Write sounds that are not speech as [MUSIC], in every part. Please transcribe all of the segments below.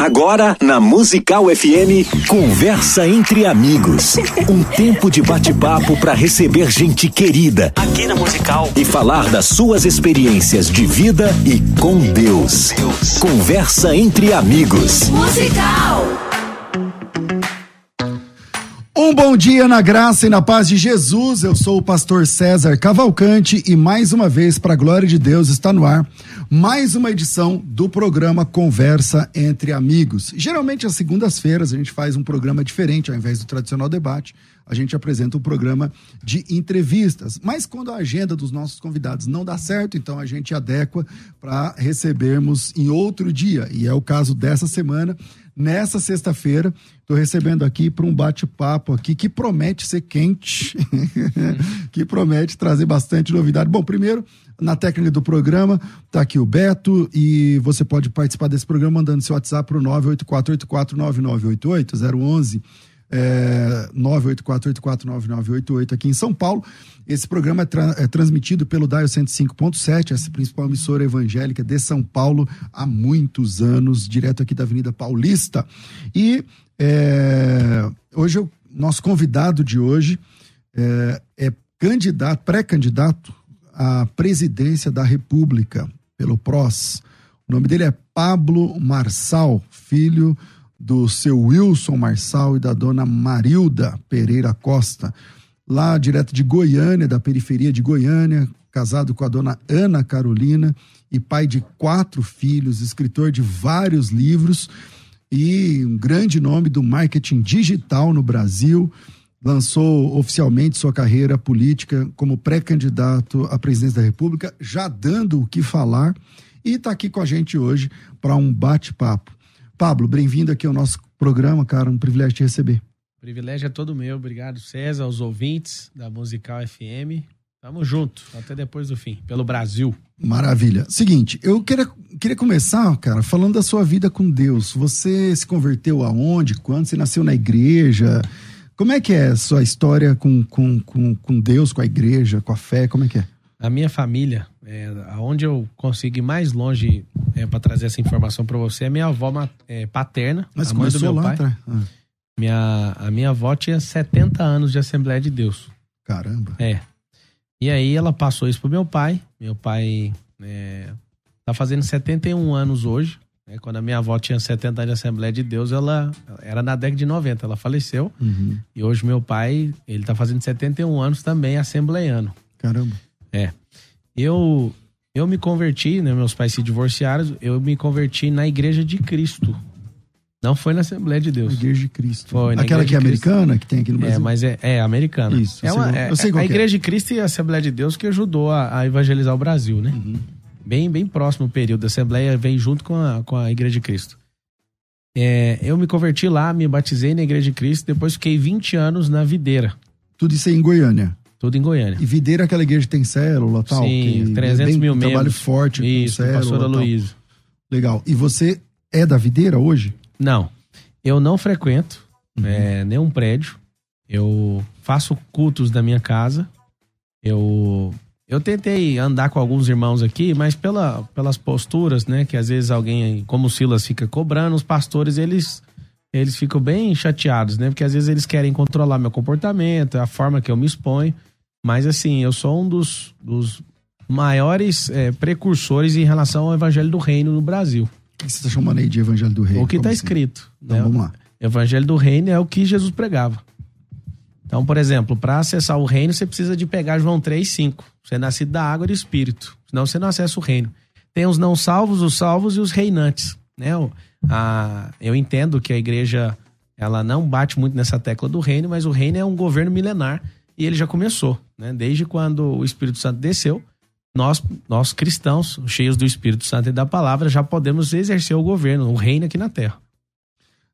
Agora, na Musical FM, Conversa entre Amigos. Um tempo de bate-papo para receber gente querida. Aqui na Musical. E falar das suas experiências de vida e com Deus. Conversa entre Amigos. Musical. Um bom dia na graça e na paz de Jesus. Eu sou o pastor César Cavalcante e mais uma vez, para a glória de Deus, está no ar mais uma edição do programa Conversa entre Amigos. Geralmente, às segundas-feiras, a gente faz um programa diferente, ao invés do tradicional debate, a gente apresenta um programa de entrevistas. Mas quando a agenda dos nossos convidados não dá certo, então a gente adequa para recebermos em outro dia. E é o caso dessa semana nessa sexta-feira. Estou recebendo aqui para um bate-papo aqui que promete ser quente, [LAUGHS] que promete trazer bastante novidade. Bom, primeiro, na técnica do programa, está aqui o Beto e você pode participar desse programa mandando seu WhatsApp para o 984849988, 011 é, 984849988 aqui em São Paulo. Esse programa é, tra é transmitido pelo Dial 105.7, essa principal emissora evangélica de São Paulo há muitos anos, direto aqui da Avenida Paulista. E é, hoje o nosso convidado de hoje é, é candidato, pré-candidato à presidência da República pelo PROS. O nome dele é Pablo Marçal, filho do seu Wilson Marçal e da dona Marilda Pereira Costa, lá direto de Goiânia, da periferia de Goiânia, casado com a dona Ana Carolina e pai de quatro filhos, escritor de vários livros e um grande nome do marketing digital no Brasil. Lançou oficialmente sua carreira política como pré-candidato à presidência da República, já dando o que falar, e está aqui com a gente hoje para um bate-papo. Pablo, bem-vindo aqui ao nosso programa, cara. Um privilégio te receber. O privilégio é todo meu. Obrigado, César, aos ouvintes da Musical FM. Tamo junto, até depois do fim, pelo Brasil. Maravilha. Seguinte, eu queria, queria começar, cara, falando da sua vida com Deus. Você se converteu aonde? Quando? Você nasceu na igreja? Como é que é a sua história com, com, com, com Deus, com a igreja, com a fé? Como é que é? A minha família, é, aonde eu consigo ir mais longe é, para trazer essa informação para você, é minha avó é, paterna, Mas a mãe do meu lá, pai. Tá? Ah. Minha, a minha avó tinha 70 anos de Assembleia de Deus. Caramba. É. E aí ela passou isso pro meu pai. Meu pai é, tá fazendo 71 anos hoje. Né? Quando a minha avó tinha 70 anos de Assembleia de Deus, ela era na década de 90, ela faleceu. Uhum. E hoje meu pai, ele tá fazendo 71 anos também, assembleiano. Caramba. É. Eu eu me converti, né, meus pais se divorciaram, eu me converti na Igreja de Cristo. Não foi na Assembleia de Deus. Na Igreja de Cristo. Foi, Aquela que é americana, que tem aqui no É, Brasil? mas é, é americana. Isso, é uma, é- eu sei qual a é. Igreja de Cristo e a Assembleia de Deus que ajudou a, a evangelizar o Brasil, né? Uhum. Bem, bem próximo o período. A Assembleia vem junto com a, com a Igreja de Cristo. É, eu me converti lá, me batizei na Igreja de Cristo, depois fiquei 20 anos na Videira, Tudo isso aí em Goiânia. Tudo em Goiânia. E Videira é aquela igreja que tem célula tal? Sim, que 300 é bem, mil um trabalho membros. forte Isso, com célula pastora. Luiz. Legal. E você é da Videira hoje? Não, eu não frequento Uhum. é, nenhum prédio. Eu faço cultos da minha casa. Eu eu tentei andar com alguns irmãos aqui, mas pela, pelas posturas, né, que às vezes alguém, como o Silas fica cobrando, os pastores eles eles ficam bem chateados, né? Porque às vezes eles querem controlar meu comportamento, a forma que eu me exponho. Mas assim, eu sou um dos, dos maiores é, precursores em relação ao evangelho do reino no Brasil. O que você está chamando aí de Evangelho do Rei? O que está assim? escrito. Então né? vamos lá. Evangelho do reino é o que Jesus pregava. Então, por exemplo, para acessar o reino, você precisa de pegar João 3, 5. Você é nascido da água e do espírito. Senão você não acessa o reino. Tem os não salvos, os salvos e os reinantes. Né? A- eu entendo que a igreja ela não bate muito nessa tecla do reino, mas o reino é um governo milenar e ele já começou. Né? Desde quando o Espírito Santo desceu, nós, nós cristãos, cheios do Espírito Santo e da palavra, já podemos exercer o governo, o reino aqui na terra.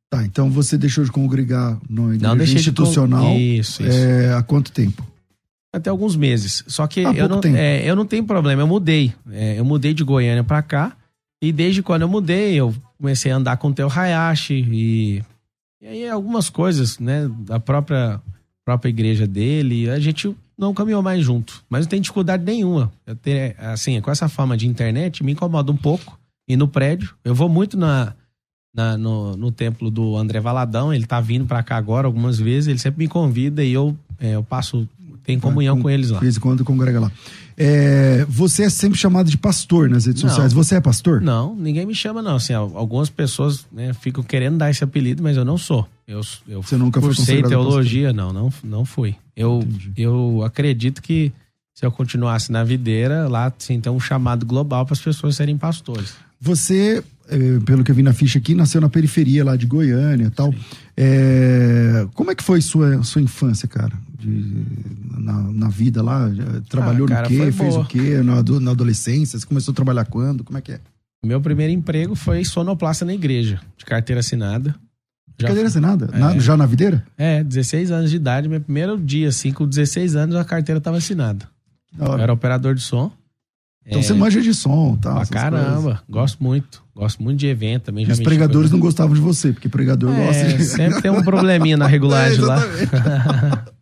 Tá, então você deixou de congregar igreja Não deixei de institucional con- Isso, isso. é, há quanto tempo? Até alguns meses. Só que Há eu não, é, eu não tenho problema, eu mudei. É, eu mudei de Goiânia pra cá. E desde quando eu mudei, eu comecei a andar com o Teu Hayashi e, e aí algumas coisas, né, da própria, própria igreja dele, a gente não caminhou mais junto. Mas não tem dificuldade nenhuma. Eu ter, assim, com essa forma de internet, me incomoda um pouco. E no prédio, eu vou muito na, na, no, no templo do André Valadão. Ele tá vindo para cá agora algumas vezes. Ele sempre me convida e eu, é, eu passo, tenho comunhão com, com eles lá. De vez em quando congrega lá. É, você é sempre chamado de pastor nas redes Não. sociais. Você é pastor? Não, ninguém me chama, não. Assim, al- algumas pessoas né, ficam querendo dar esse apelido, mas eu não sou. Eu, eu Você nunca foi cursei teologia, não, não, não fui. Eu, Entendi. eu acredito que se eu continuasse na videira, lá assim, tem um chamado global para as pessoas serem pastores. Você, é, pelo que eu vi na ficha aqui, nasceu na periferia lá de Goiânia e tal. É, como é que foi sua, sua infância, cara? De- na, na vida lá? Trabalhou Ah, cara, no quê? Fez boa. o quê? Na, na adolescência? Você começou a trabalhar quando? Como é que é? Meu primeiro emprego foi sonoplasta na igreja, de carteira assinada. Já Cadeira fui- assinada? É. Na- já na videira? É, 16 anos de idade, meu primeiro dia, assim, com 16 anos a carteira estava assinada. Da Eu era operador de som. Então É, você manja de som, tá? Pra essas caramba, coisas. gosto muito. Gosto muito de evento também. E Já os pregadores não gostavam de você, porque pregador gosta É, de. sempre tem um probleminha na regulagem É, lá. [LAUGHS]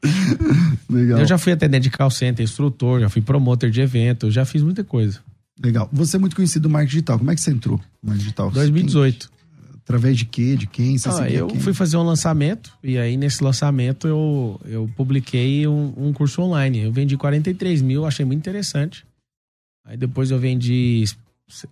Legal. Eu já fui atendente de call center, instrutor, já fui promotor de evento, já fiz muita coisa. Legal. Você é muito conhecido no marketing digital. Como é que você entrou no marketing digital? 2018. Quem- através de quê? De quem? Você Ah, eu quem? fui fazer um lançamento e aí nesse lançamento eu, eu publiquei um, um curso online. Eu vendi 43 mil, achei muito interessante. Aí depois eu vendi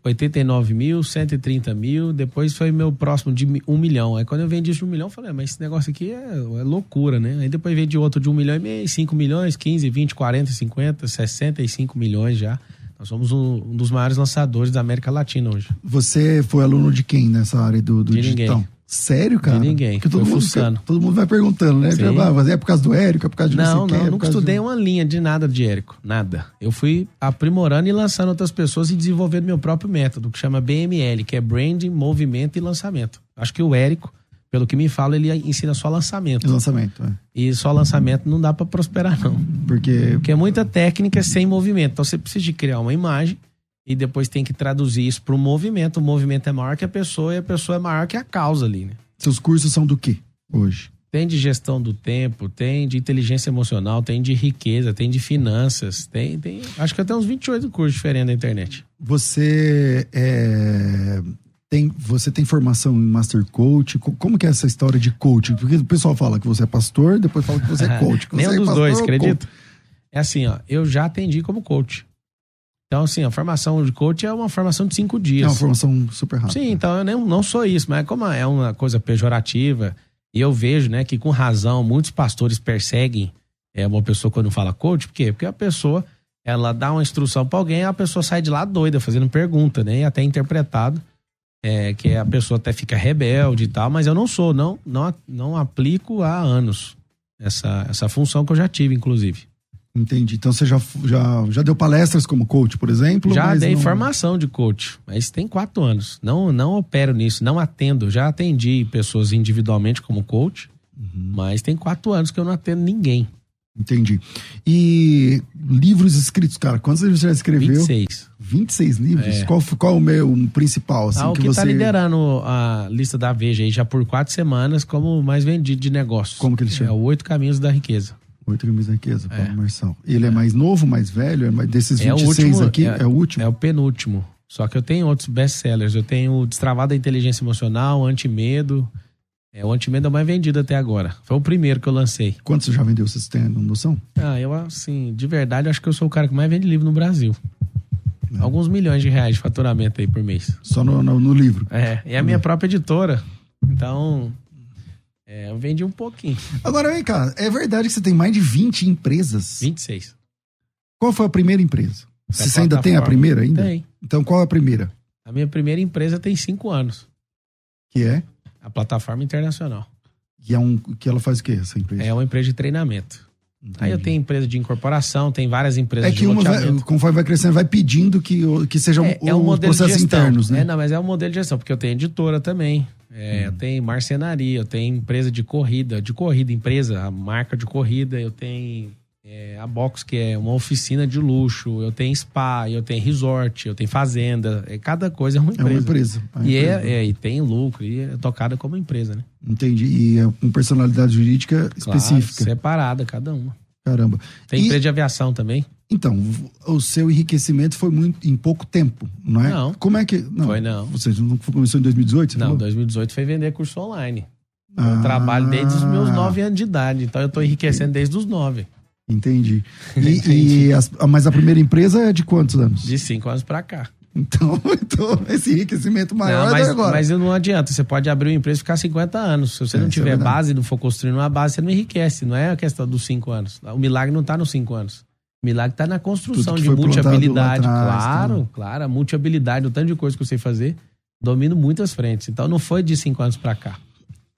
89 mil, 130 mil. Depois foi meu próximo de um milhão. Aí quando eu vendi de um milhão, eu falei, "Ah, mas esse negócio aqui é, é loucura, né? Aí depois vendi outro de um milhão e meio, 5 milhões, 15, 20, 40, 50, 65 milhões já. Nós somos um, um dos maiores lançadores da América Latina hoje. Você foi aluno de quem nessa área do, do De digital? ninguém. Sério, cara? De ninguém. Porque todo mundo, todo mundo vai perguntando, né? Sim. É por causa do Érico, é por causa de Não, não sei não, quem, é nunca estudei de... uma linha de nada de Érico. Nada. Eu fui aprimorando e lançando outras pessoas e desenvolvendo meu próprio método, que chama BML, que é Branding, Movimento e Lançamento. Acho que o Érico, pelo que me fala, ele ensina só lançamento. lançamento, é. E só lançamento não dá pra prosperar, não. Porque Porque é muita técnica sem movimento. Então você precisa de criar uma imagem e depois tem que traduzir isso para o movimento. O movimento é maior que a pessoa e a pessoa é maior que a causa ali, né? seus cursos são do quê hoje? Tem de gestão do tempo, tem de inteligência emocional, tem de riqueza, tem de finanças, tem, tem acho que até uns 28 cursos diferentes na internet. Você é, tem, você tem formação em Master Coach? Co- Como que é essa história de coaching? Porque o pessoal fala que você é pastor, depois fala que você é [LAUGHS] coach. Que Nenhum você é dos dois, acredito. É assim, ó, eu já atendi como coach. Então, assim, a formação de coach é uma formação de cinco coach? É dias. uma formação super rápida. Sim, então eu nem, não sou isso, mas como é uma coisa pejorativa, e eu vejo, né, que com razão muitos pastores perseguem é, uma pessoa quando fala coach, por quê? Porque a pessoa, ela dá uma instrução pra alguém, a pessoa sai de lá doida, fazendo pergunta, né, e até interpretado, é, que a pessoa até fica rebelde e tal, mas eu não sou, não, não, não aplico há anos essa, essa função que eu já tive, inclusive. Entendi. Então você já, já, já deu palestras como coach, por exemplo? Já mas dei não- formação de coach, mas tem quatro anos. Não, não opero nisso, não atendo. Já atendi pessoas individualmente como coach, Uhum. mas tem quatro anos que eu não atendo ninguém. Entendi. E livros escritos, cara, quantos livros você já escreveu? 26. 26 livros? É. Qual, qual o meu um principal, assim, ah, o que, que você... tá liderando a lista da Veja aí já por quatro semanas como o mais vendido de negócios. Como que ele chama? É o Oito Caminhos da Riqueza. Caminhos da Riqueza, Paulo É. Marçal. Ele é. mais novo, mais velho? É mais, desses É o 26 último, aqui, é, o último? É o penúltimo. Só que eu tenho outros best-sellers. Eu tenho o Destravado da Inteligência Emocional, Antimedo. É, o Antimedo é o mais vendido até agora. Foi o primeiro que eu lancei. Quanto você já vendeu? Vocês têm noção? Ah, eu, assim, de verdade, acho que eu sou o cara que mais vende livro no Brasil. Alguns milhões de reais de faturamento aí por mês. Só no, no, no livro. É, e a minha própria editora. Então, é, eu vendi um pouquinho. Agora, vem cá, é verdade que você tem mais de 20 empresas? 26. Qual foi a primeira empresa? Você ainda tem a primeira ainda? Tem. Então qual é a primeira? A minha primeira empresa tem cinco anos. Que é? A plataforma internacional. Que, é um, que ela faz o quê, essa empresa? É uma empresa de treinamento. Aí eu tenho empresa de incorporação, tem várias empresas É que de uma, vai, conforme vai crescendo, vai pedindo que, que sejam É, é um de processos internos, né? É, não, mas é um modelo de gestão, porque eu tenho editora também. É, Hum. Eu tenho marcenaria, eu tenho empresa de corrida, de corrida, empresa, a marca de corrida, eu tenho é, a Box, que é uma oficina de luxo, eu tenho spa, eu tenho resort, eu tenho fazenda. É, cada coisa é uma É empresa. uma empresa. É uma E, empresa. é, é, e tem lucro, e é tocada como empresa, né? Entendi. E é com personalidade jurídica Claro, específica. separada, cada uma. Caramba. Tem E- empresa de aviação também. Então, o seu enriquecimento foi muito em pouco tempo, não é? Não. Como é que. Não, Foi não. Você não começou em 2018? Você Não, falou? 2018 foi vender curso online. Eu Ah. trabalho desde os meus 9 anos de idade, então eu tô enriquecendo desde os 9. Entendi. [LAUGHS] E, Entendi. e as- mas a primeira empresa é de quantos anos? De 5 anos pra cá. Então, [LAUGHS] então, esse enriquecimento maior Não, é mas, agora. mas não adianta, você pode abrir uma empresa e ficar 50 anos. Se você É, não é tiver verdade. base, não for construindo uma base, você não enriquece. Não é a questão dos 5 anos. O milagre não tá nos 5 anos. Milagre tá na construção de multi-habilidade. atrás, Claro, tá. claro, a multi-habilidade, o tanto de coisa que eu sei fazer. Domino muitas frentes. Então não foi de 5 anos pra cá.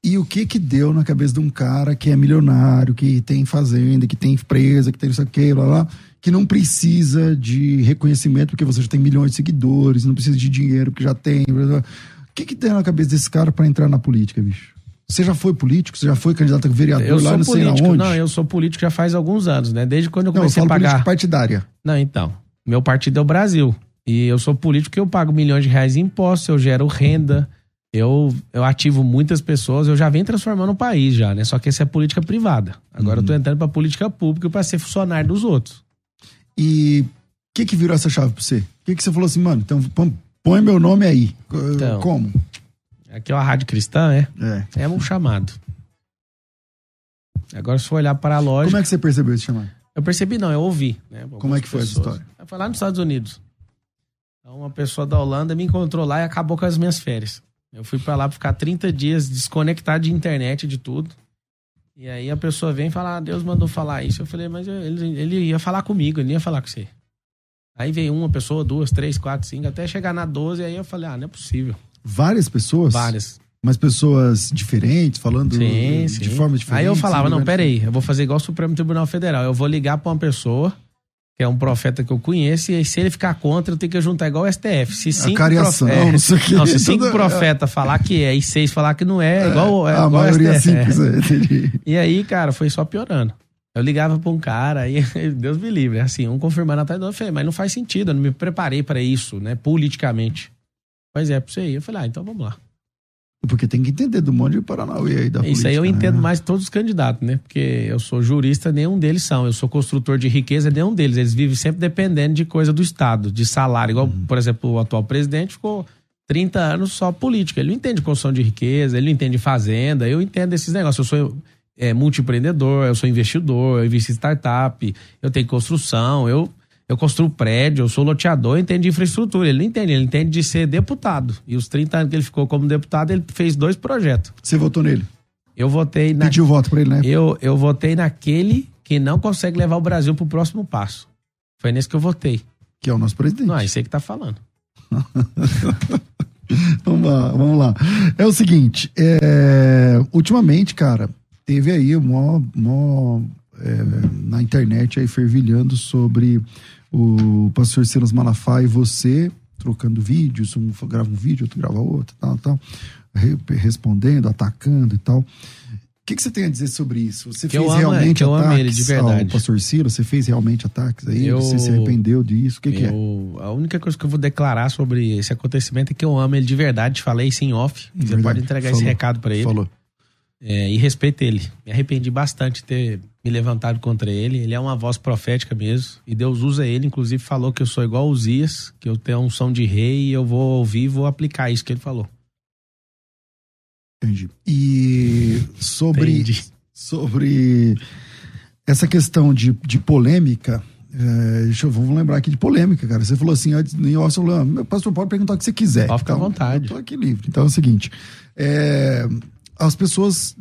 E o que que deu na cabeça de um cara que é milionário, que tem fazenda, que tem empresa, que tem isso aqui, lá, lá, que não precisa de reconhecimento porque você já tem milhões de seguidores, não precisa de dinheiro porque já tem. blá, blá. O que que deu na cabeça desse cara para entrar na política, bicho? Você já foi político? Você já foi candidato a vereador Eu lá sou não sei político, aonde? não, eu sou político já faz alguns anos, né? Desde quando eu Não, eu comecei falo a pagar. política partidária. Não, então. Meu partido é o Brasil. E eu sou político porque eu pago milhões de reais em impostos, eu gero renda, eu, eu ativo muitas pessoas, eu já venho transformando o país já, né? Só que essa é política privada. Agora eu tô entrando pra política pública pra ser funcionário dos outros. E o que que virou essa chave pra você? O que que você falou assim, mano, então põe- põe meu nome aí. Então. Como? Aqui é uma rádio cristã, é? É. É um chamado. Agora, se for olhar para a lógica. Como é que você percebeu esse chamado? Eu percebi, não, eu ouvi. Né, Como é que foi essa pessoas. história? Foi lá nos Estados Unidos. Então, uma pessoa da Holanda me encontrou lá e acabou com as minhas férias. Eu fui pra lá pra ficar 30 dias desconectado de internet, de tudo. E aí a pessoa vem e fala, ah, Deus mandou falar isso. Eu falei, mas ele, ele ia falar comigo, ele ia falar com você. Aí veio uma pessoa, duas, três, quatro, cinco, até chegar na 12, aí eu falei, ah, não é possível. Várias pessoas? Várias. Mas pessoas diferentes, falando Sim, de sim. forma diferente. Aí eu falava, não, peraí, eu vou fazer igual o Supremo Tribunal Federal. Eu vou ligar pra uma pessoa, que é um profeta que eu conheço, e aí se ele ficar contra, eu tenho que juntar igual o STF. Se cinco, cariação, profe- é, não sei o quê. não, se cinco [LAUGHS] Tudo- profetas falar que é e seis falar que não é, é igual, é a igual maioria é STF. simples, é. E aí, cara, foi só piorando. Eu ligava pra um cara, aí, [LAUGHS] Deus me livre, assim, um confirmando atrás do outro, eu falei, mas não faz sentido, eu não me preparei pra isso, né, politicamente. Pois é, pra você ir. Eu falei, ah, então vamos lá. Porque tem que entender do monte de Paranauê aí da Isso aí eu política, entendo né? mais todos os candidatos, né? Porque eu sou jurista, nenhum deles são. Eu sou construtor de riqueza, nenhum deles. Eles vivem sempre dependendo de coisa do Estado, de salário. Igual, Uhum. por exemplo, o atual presidente ficou 30 anos só política. Ele não entende construção de riqueza, ele não entende fazenda. Eu entendo esses negócios. Eu sou é, multiempreendedor, eu sou investidor, eu invisto em startup, eu tenho construção, eu, eu construo prédio, eu sou loteador, eu entendo de infraestrutura. Ele não entende, ele entende de ser deputado. E os 30 anos que ele ficou como deputado, ele fez dois projetos. Você votou nele? Eu votei na Pediu voto pra ele, né? eu, eu votei naquele que não consegue levar o Brasil pro próximo passo. Foi nesse que eu votei. Que é o nosso presidente. Não, é isso aí que tá falando. [LAUGHS] Vamos lá, vamos lá. É o seguinte, é, ultimamente, cara, teve aí mó, mó, é, na internet aí fervilhando sobre o pastor Silas Malafaia e você trocando vídeos, um grava um vídeo, outro grava outro, tal, tal, re- respondendo, atacando e tal. O que, que você tem a dizer sobre isso? Você Que eu fez amo, realmente eu amo ataques ele, de verdade. ao pastor Silas? Você fez realmente ataques aí? Eu- Você se arrependeu disso? O que, que é? Eu- A única coisa que eu vou declarar sobre esse acontecimento é que eu amo ele de verdade. Falei isso em off. Você Verdade. pode entregar esse Falou. recado pra ele. Falou. É, e respeito ele. Me arrependi bastante de ter me levantado contra ele. Ele é uma voz profética mesmo. E Deus usa ele. Inclusive falou que eu sou igual Uzias, que eu tenho um som de rei e eu vou ouvir e vou aplicar isso que ele falou. Entendi. E sobre, Entendi. sobre essa questão de, de polêmica, é, deixa eu, vamos lembrar aqui de polêmica, cara. Você falou assim, antes, em off, você falou, ah, meu pastor pode perguntar o que você quiser. Pode ficar à Então, vontade. Eu tô aqui livre. Então é o seguinte, é, as pessoas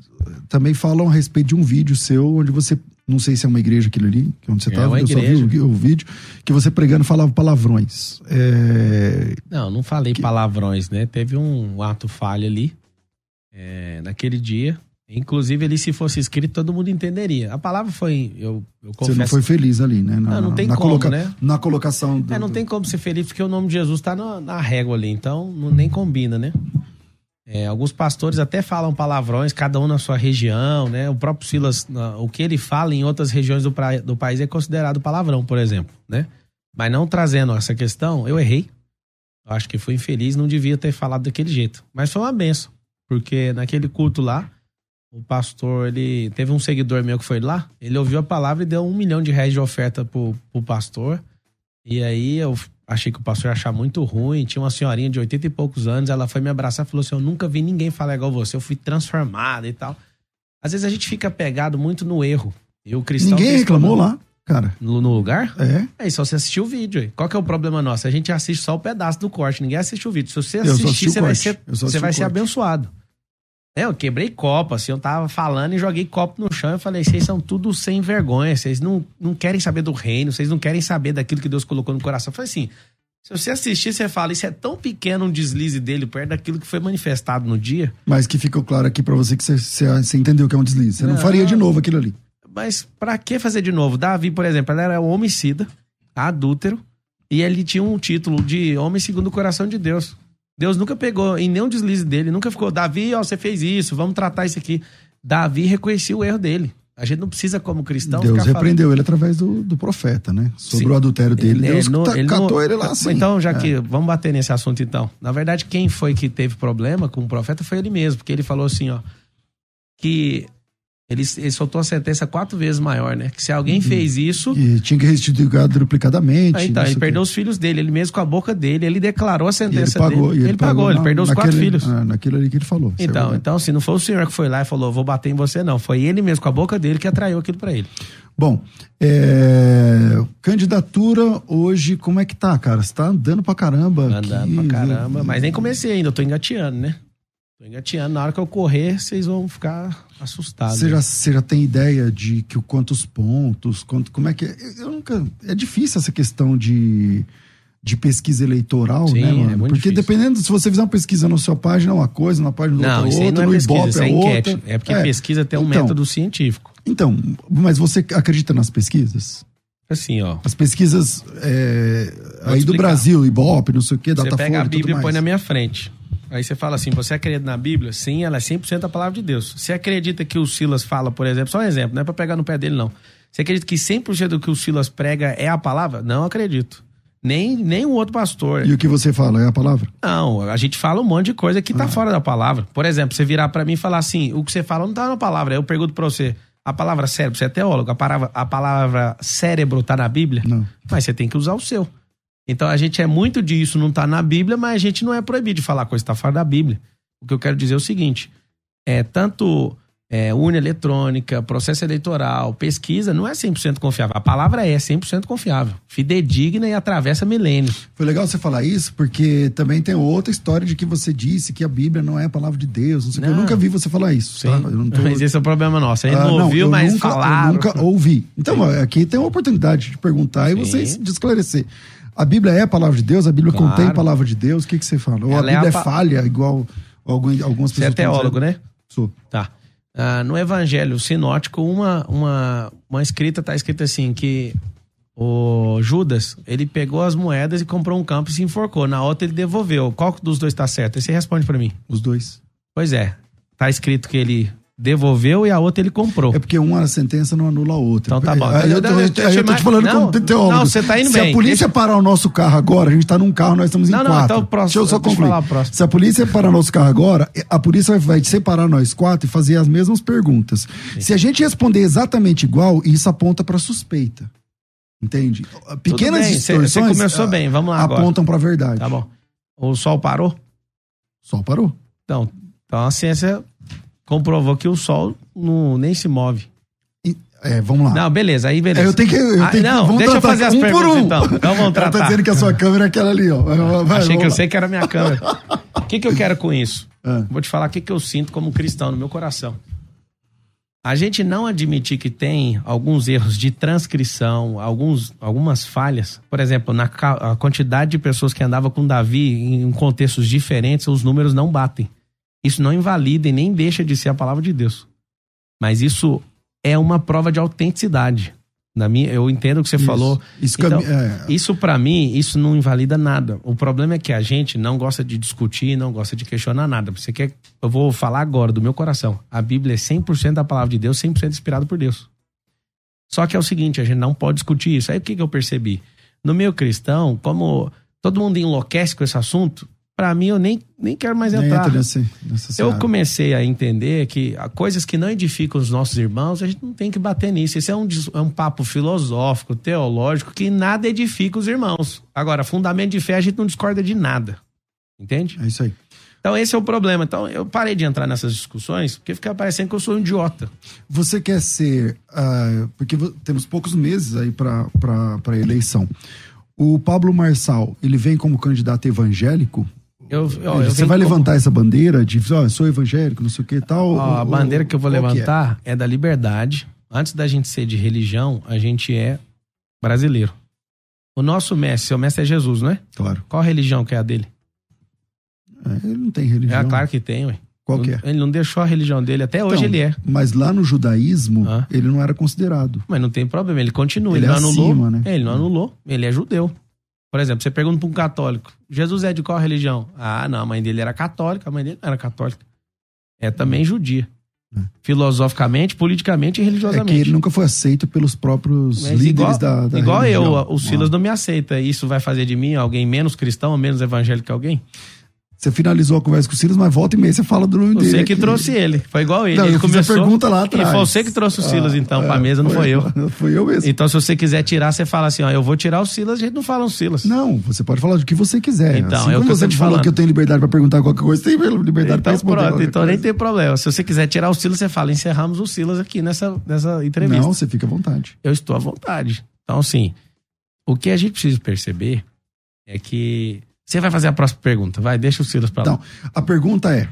também falam a respeito de um vídeo seu, onde você, não sei se é uma igreja aquilo ali, que é onde você É uma eu só vi o, o vídeo, que você pregando falava palavrões. É, Não, não falei palavrões, né? Teve um ato falho ali é, naquele dia. Inclusive, ali, se fosse escrito, todo mundo entenderia. A palavra foi. Eu, eu você confesso. não foi feliz ali, né? Na, Não, não tem na como, coloca- né? Na colocação do, É, não tem como ser feliz porque o nome de Jesus tá na, na régua ali, então não, nem combina, né? É, alguns pastores até falam palavrões, cada um na sua região, né? O próprio Silas, o que ele fala em outras regiões do, pra- do país é considerado palavrão, por exemplo, né? Mas não trazendo essa questão, eu errei. Eu acho que fui infeliz, não devia ter falado daquele jeito. Mas foi uma benção, porque naquele culto lá, o pastor, ele teve um seguidor meu que foi lá, ele ouviu a palavra e deu um milhão de reais de oferta pro, pro pastor. E aí eu achei que o pastor ia achar muito ruim. Tinha uma senhorinha de 80 e poucos anos, ela foi me abraçar e falou assim: Eu nunca vi ninguém falar igual você, eu fui transformada e tal. Às vezes a gente fica pegado muito no erro. E o cristão. Ninguém reclamou lá, cara. No, no lugar? É. É só você assistir o vídeo. aí. Qual que é o problema nosso? A gente assiste só o pedaço do corte, ninguém assiste o vídeo. Se você Eu assistir, você vai corte. ser, Eu só você vai ser abençoado. É, eu quebrei copo, assim, eu tava falando e joguei copo no chão. Eu falei, vocês são tudo sem vergonha, vocês não, não querem saber do reino, vocês não querem saber daquilo que Deus colocou no coração. Eu falei assim, se você assistir, você fala, isso é tão pequeno um deslize dele perto daquilo que foi manifestado no dia. Mas que ficou claro aqui pra você que você, você, entendeu que é um deslize. Você não, Não. faria de novo aquilo ali. Mas pra que fazer de novo? Davi, por exemplo, ele era um homicida, adúltero, e ele tinha um título de homem segundo o coração de Deus. Deus nunca pegou em nenhum deslize dele, nunca ficou, Davi, ó, você fez isso, vamos tratar isso aqui. Davi reconhecia o erro dele. A gente não precisa, como cristão, Deus ficar falando- repreendeu ele através do, do profeta, né? Sobre Sim. o adultério dele. Ele- Deus ta- ele não- catou ele lá assim. Então, já É. que. Vamos bater nesse assunto então. Na verdade, quem foi que teve problema com o profeta foi ele mesmo, porque ele falou assim, ó. Que ele, ele soltou a sentença quatro vezes maior, né? Que se alguém fez isso. E tinha que restituir duplicadamente. Ah, então, ele perdeu quê. os filhos dele, ele mesmo com a boca dele, ele declarou a E ele sentença pagou. dele. e ele, pagou, ele na- perdeu os quatro naquele- filhos. ah, naquilo ali que ele falou. Então, então, se não foi o senhor que foi lá e falou, vou bater em você, não. Foi ele mesmo, com a boca dele, que atraiu aquilo pra ele. Bom, é, candidatura hoje, como é que tá, cara? Você tá andando pra caramba. Andando aqui, pra caramba. Mas nem comecei ainda, eu tô engateando, né? Tô engateando. Na hora que eu correr, vocês vão ficar assustados. Você já, você já tem ideia de que, quantos pontos, quanto, como é que é? Eu nunca. É difícil essa questão de, de pesquisa eleitoral, Sim, né, é mano? muito Porque difícil. dependendo, se você fizer uma pesquisa na sua página é uma coisa, na página do Não, é outra, não é no pesquisa, Ibope é é enquete. outra. É porque pesquisa tem um Então, método científico. Então, mas você acredita nas pesquisas? Assim, ó. As pesquisas é, aí te do explicar. Brasil, Ibope, não sei o quê, Você Datafolha pega a Bíblia e põe na minha frente. Aí você fala assim: você acredita na Bíblia? Sim, ela é 100% a palavra de Deus. Você acredita que o Silas fala, por exemplo, só um exemplo, não é pra pegar no pé dele, não. Você acredita que 100% do que o Silas prega é a palavra? Não acredito. Nem, nem o outro pastor. E o que você fala é a palavra? Não, a gente fala um monte de coisa que tá fora da palavra. Por exemplo, você virar pra mim e falar assim: o que você fala não tá na palavra. Aí eu pergunto pra você: a palavra cérebro, você é teólogo, a palavra, a palavra cérebro tá na Bíblia? Não. Mas você tem que usar o seu. Então a gente é muito disso, não tá na Bíblia, mas a gente não é proibido de falar coisa que tá fora da Bíblia. O que eu quero dizer é o seguinte: é tanto é, urna eletrônica, processo eleitoral, pesquisa, não é 100% confiável. A palavra é 100% confiável, fidedigna e atravessa milênios. Foi legal você falar isso, porque também tem outra história de que você disse que a Bíblia não é a palavra de Deus. Não sei o que. Eu Não. nunca vi você falar isso. Sim. Tá? Eu não tô- Mas esse é o problema nosso. Gente Ah, não ouviu, eu mas nunca, falaram. Eu nunca ouvi. Então, ó, aqui tem uma oportunidade de perguntar e Sim. vocês de esclarecer. A Bíblia é a palavra de Deus? A Bíblia Claro. contém a palavra de Deus? O que, que você fala? Ou a é Bíblia é, a pa- falha, igual algum- algumas Você é pessoas. teólogo, né? Sou. Tá. Ah, no Evangelho Sinótico, uma, uma, uma escrita tá escrita assim: que o Judas, ele pegou as moedas e comprou um campo e se enforcou. Na outra, ele devolveu. Qual dos dois tá certo? Aí você responde pra mim. Os dois. Pois é. Tá escrito que ele devolveu e a outra ele comprou. É porque uma sentença não anula a outra. Então tá bom. Aí eu, tô, Não, aí deixa eu tô te falando não, como teólogo. não, você tá indo Se bem. a polícia Deixa- parar o nosso carro agora, a gente tá num carro, nós estamos em Não, não, quatro. então o próximo- deixa eu só eu concluir. o próximo. Se a polícia parar nosso carro agora, a polícia vai, vai separar nós quatro e fazer as mesmas perguntas. Se a gente responder exatamente igual, isso aponta pra suspeita. Entende? Pequenas bem, distorções você começou ah, bem, vamos lá agora. apontam pra verdade. Tá bom. O sol parou? Só parou. Então, então a ciência comprovou que o sol não, nem se move. É, vamos lá. Não, beleza, aí beleza. É, eu tenho que. Eu Ah, tenho que- não, deixa eu tratar fazer as um perguntas por um. então. Então vamos [LAUGHS] Ela tá tratar. dizendo que a sua câmera é aquela ali, ó. Vai, Achei que vamos eu lá. sei que era a minha câmera. O que, que eu quero com isso? [LAUGHS] Ah. Vou te falar o que, que eu sinto como cristão no meu coração. A gente não admitir que tem alguns erros de transcrição, alguns, algumas falhas. Por exemplo, na a quantidade de pessoas que andavam com Davi em contextos diferentes, os números não batem. Isso não invalida e nem deixa de ser a palavra de Deus. Mas isso é uma prova de autenticidade. Na minha, eu entendo o que você Isso. falou. Isso Então, é. isso para mim, isso não invalida nada. O problema é que a gente não gosta de discutir, não gosta de questionar nada. Você quer, eu vou falar agora do meu coração. A Bíblia é 100% da palavra de Deus, 100% inspirado por Deus. Só que é o seguinte, a gente não pode discutir isso. Aí o que, que eu percebi? No meio cristão, como todo mundo enlouquece com esse assunto, Pra mim, eu nem, nem quero mais Nem entrar. entra nesse, Eu comecei a entender que há coisas que não edificam os nossos irmãos, a gente não tem que bater nisso. Esse é um, é um papo filosófico, teológico, que nada edifica os irmãos. Agora, fundamento de fé, a gente não discorda de nada. Entende? É isso aí. Então, esse é o problema. Então, eu parei de entrar nessas discussões, porque fica parecendo que eu sou um idiota. Você quer ser. ah, porque temos poucos meses aí para a eleição. O Pablo Marçal, ele vem como candidato evangélico? Eu, ó, você vai como- levantar essa bandeira de, ó, eu sou evangélico, não sei o que e tal? Ó, a ou- bandeira que eu vou é? levantar é? da liberdade. Antes da gente ser de religião, a gente é brasileiro. O nosso mestre, seu mestre é Jesus, não é? Claro. Qual religião que é a dele? É, ele não tem religião. É claro que tem, ué. Qual que é? Ele não deixou a religião dele, até hoje Então, ele é. Mas lá no judaísmo, Ah. ele não era considerado. Mas não tem problema, ele continua. Ele Ele, é não anulou. acima, né? Ele não anulou. Ele é judeu. Por exemplo, você pergunta para um católico: Jesus é de qual religião? Ah, não, a mãe dele era católica, a mãe dele não era católica. É também judia. Filosoficamente, politicamente e É religiosamente. que ele nunca foi aceito pelos próprios Mas líderes igual, da, da igual eu, religião. o Silas Ó, não me aceita. Isso vai fazer de mim alguém menos cristão ou menos evangélico que alguém? Você finalizou a conversa com o Silas, mas volta e meia você fala do nome dele. Você que aqui. trouxe ele. Foi igual ele. Não, ele eu fiz a começou. pergunta lá atrás. E foi você que trouxe o Silas, Ah, então, é, pra mesa, não foi eu. [LAUGHS] Foi eu mesmo. Então, se você quiser tirar, você fala assim: ó, eu vou tirar o Silas, a gente não fala o Silas. Não, você pode falar do que você quiser. Então, assim é o como você te falou que eu tenho liberdade pra perguntar qualquer coisa, você tem liberdade pra Então, responder. pronto, então coisa. nem tem problema. Se você quiser tirar o Silas, você fala: encerramos o Silas aqui nessa, nessa entrevista. Não, você fica à vontade. Eu estou à vontade. Então, assim, o que a gente precisa perceber é que. Você vai fazer a próxima pergunta, vai, deixa o Silas pra lá. Então, a pergunta é: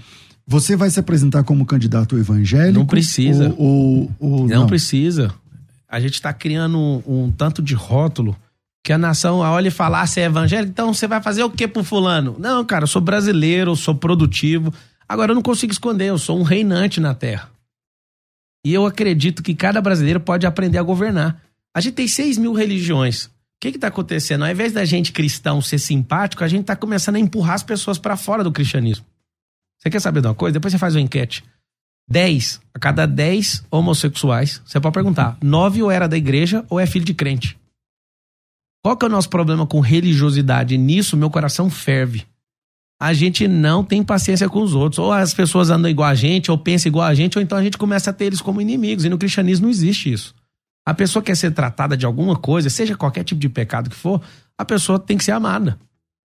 você vai se apresentar como candidato evangélico? Não precisa. Ou, ou, ou Não, precisa. A gente está criando um, um tanto de rótulo que a nação olha e fala: ah, você é evangélico, então você vai fazer o que pro fulano? Não, cara, eu sou brasileiro, eu sou produtivo. Agora eu não consigo esconder, eu sou um reinante na terra. E eu acredito que cada brasileiro pode aprender a governar. A gente tem 6 mil religiões. Que está acontecendo? Ao invés da gente cristão ser simpático, a gente está começando a empurrar as pessoas para fora do cristianismo. Você quer saber de uma coisa? Depois você faz uma enquete. 10, a cada 10 homossexuais, você pode perguntar, 9 ou era da igreja ou é filho de crente? Qual que é o nosso problema com religiosidade? Nisso, meu coração ferve. A gente não tem paciência com os outros. Ou as pessoas andam igual a gente, ou pensam igual a gente, ou então a gente começa a ter eles como inimigos. E no cristianismo não existe isso. A pessoa quer ser tratada de alguma coisa, seja qualquer tipo de pecado que for, a pessoa tem que ser amada.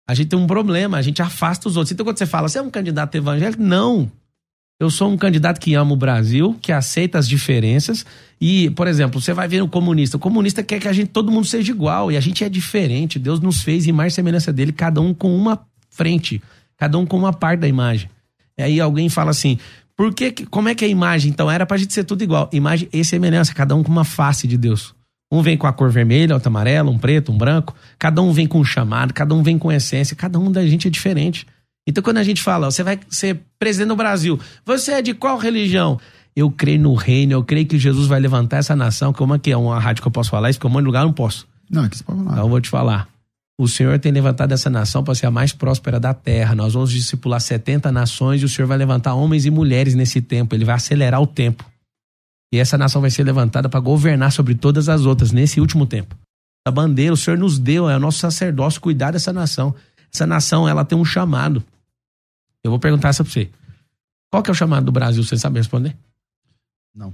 A gente tem um problema, a gente afasta os outros. Então, quando você fala, você é um candidato evangélico? Não. Eu sou um candidato que ama o Brasil, que aceita as diferenças. E, por exemplo, você vai ver o comunista. O comunista quer que a gente, todo mundo seja igual. E a gente é diferente. Deus nos fez em mais semelhança dele, cada um com uma frente, cada um com uma parte da imagem. E aí alguém fala assim: por que, como é que é a imagem? Então era pra gente ser tudo igual. Imagem e semelhança, cada um com uma face de Deus. Um vem com a cor vermelha, outro amarelo, um preto, um branco. Cada um vem com um chamado, cada um vem com essência. Cada um da gente é diferente. Então, quando a gente fala, ó, você vai ser presidente do Brasil, você é de qual religião? Eu creio no reino, eu creio que Jesus vai levantar essa nação. Como é que é uma rádio que eu posso falar isso? Porque um monte de lugar eu não posso. Não, é que você pode falar. Então eu vou te falar. O Senhor tem levantado essa nação para ser a mais próspera da terra. Nós vamos discipular 70 nações e o Senhor vai levantar homens e mulheres nesse tempo. Ele vai acelerar o tempo. E essa nação vai ser levantada para governar sobre todas as outras nesse último tempo. A bandeira, o Senhor nos deu, é o nosso sacerdócio cuidar dessa nação. Essa nação, ela tem um chamado. Eu vou perguntar essa para você. Qual que é o chamado do Brasil? Você sabe responder? Não.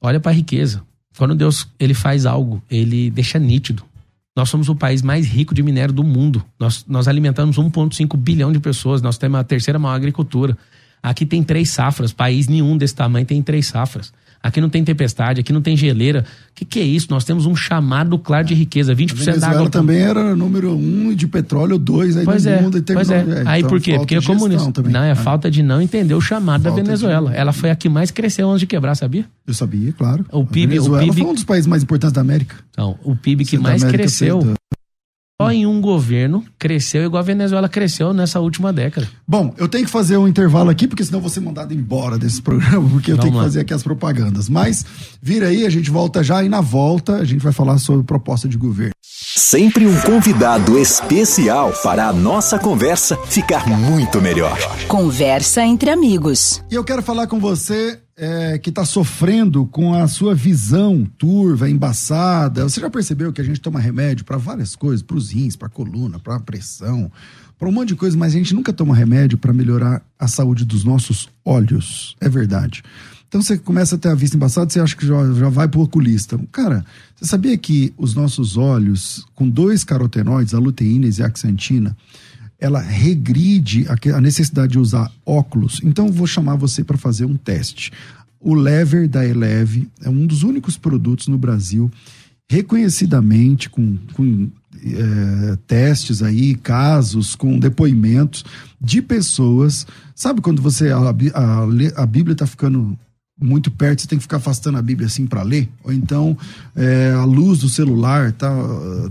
Olha para a riqueza. Quando Deus ele faz algo, ele deixa nítido. Nós somos o país mais rico de minério do mundo. Nós, nós alimentamos 1,5 bilhão de pessoas. Nós temos a terceira maior agricultura. Aqui tem três safras. País nenhum desse tamanho tem três safras. Aqui não tem tempestade, aqui não tem geleira. O que, que é isso? Nós temos um chamado claro de riqueza. A 20% da Venezuela água. também era número um de petróleo, dois aí Pois no é, mundo. e pois terminou- é. Aí então por quê? Porque é de comunista. Também. Não, é Ah, falta de não entender o chamado da Falta de- Venezuela. Ela foi a que mais cresceu antes de quebrar, sabia? Eu sabia, claro. O A PIB o Venezuela PIB foi um dos países mais importantes da América. Então, o PIB que da mais cresceu Central. Só em um governo cresceu igual a Venezuela cresceu nessa última década. Bom, eu tenho que fazer um intervalo aqui, porque senão eu vou ser mandado embora desse [LAUGHS] programa, porque eu Vamos tenho que lá. fazer aqui as propagandas. Mas vira aí, a gente volta já e na volta a gente vai falar sobre proposta de governo. Sempre um convidado especial para a nossa conversa ficar muito melhor. Conversa entre amigos. E eu quero falar com você é, que está sofrendo com a sua visão turva, embaçada. Você já percebeu que a gente toma remédio para várias coisas, para os rins, para coluna, para pressão, para um monte de coisa, mas a gente nunca toma remédio para melhorar a saúde dos nossos olhos. É verdade. Então você começa a ter a vista embaçada, você acha que já, já vai pro oculista. Cara, você sabia que os nossos olhos, com dois carotenoides, a luteína e a axantina, ela regride a necessidade de usar óculos. Então vou chamar você para fazer um teste. O Lever da Eleve é um dos únicos produtos no Brasil reconhecidamente com, com é, testes aí, casos, com depoimentos de pessoas. Sabe quando você a, a, a Bíblia está ficando muito perto, você tem que ficar afastando a Bíblia assim para ler, ou então é, a luz do celular tá,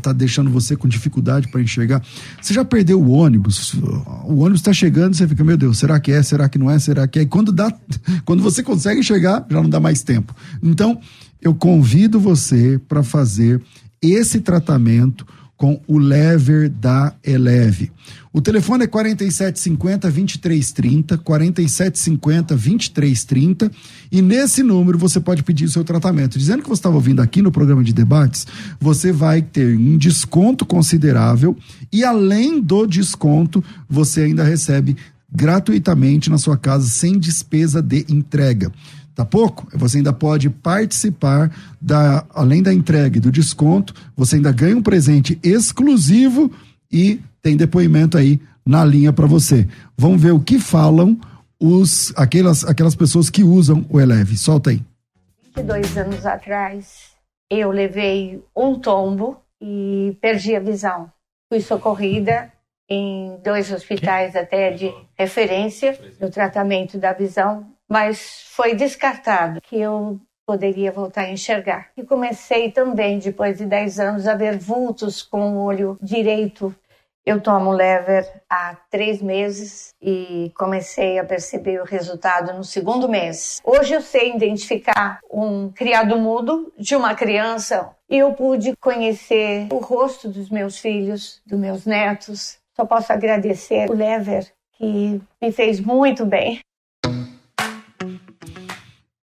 tá deixando você com dificuldade para enxergar. Você já perdeu o ônibus, o ônibus está chegando, você fica, meu Deus, será que é, será que não é, será que é? E quando, dá, [LAUGHS] quando você consegue enxergar, já não dá mais tempo. Então, eu convido você para fazer esse tratamento com o lever da Eleve. O telefone é 4750 2330, 4750 2330, e nesse número você pode pedir o seu tratamento. Dizendo que você estava ouvindo aqui no programa de debates, você vai ter um desconto considerável e além do desconto, você ainda recebe gratuitamente na sua casa sem despesa de entrega. Tá pouco? Você ainda pode participar da além da entrega e do desconto, você ainda ganha um presente exclusivo e tem depoimento aí na linha para você. Vamos ver o que falam os aquelas aquelas pessoas que usam o Eleve. Solta aí. 22 anos atrás, eu levei um tombo e perdi a visão. Fui socorrida em dois hospitais até de referência no tratamento da visão mas foi descartado que eu poderia voltar a enxergar. E comecei também, depois de 10 anos, a ver vultos com o olho direito. Eu tomo lever há três meses e comecei a perceber o resultado no segundo mês. Hoje eu sei identificar um criado mudo de uma criança e eu pude conhecer o rosto dos meus filhos, dos meus netos. Só posso agradecer o lever que me fez muito bem.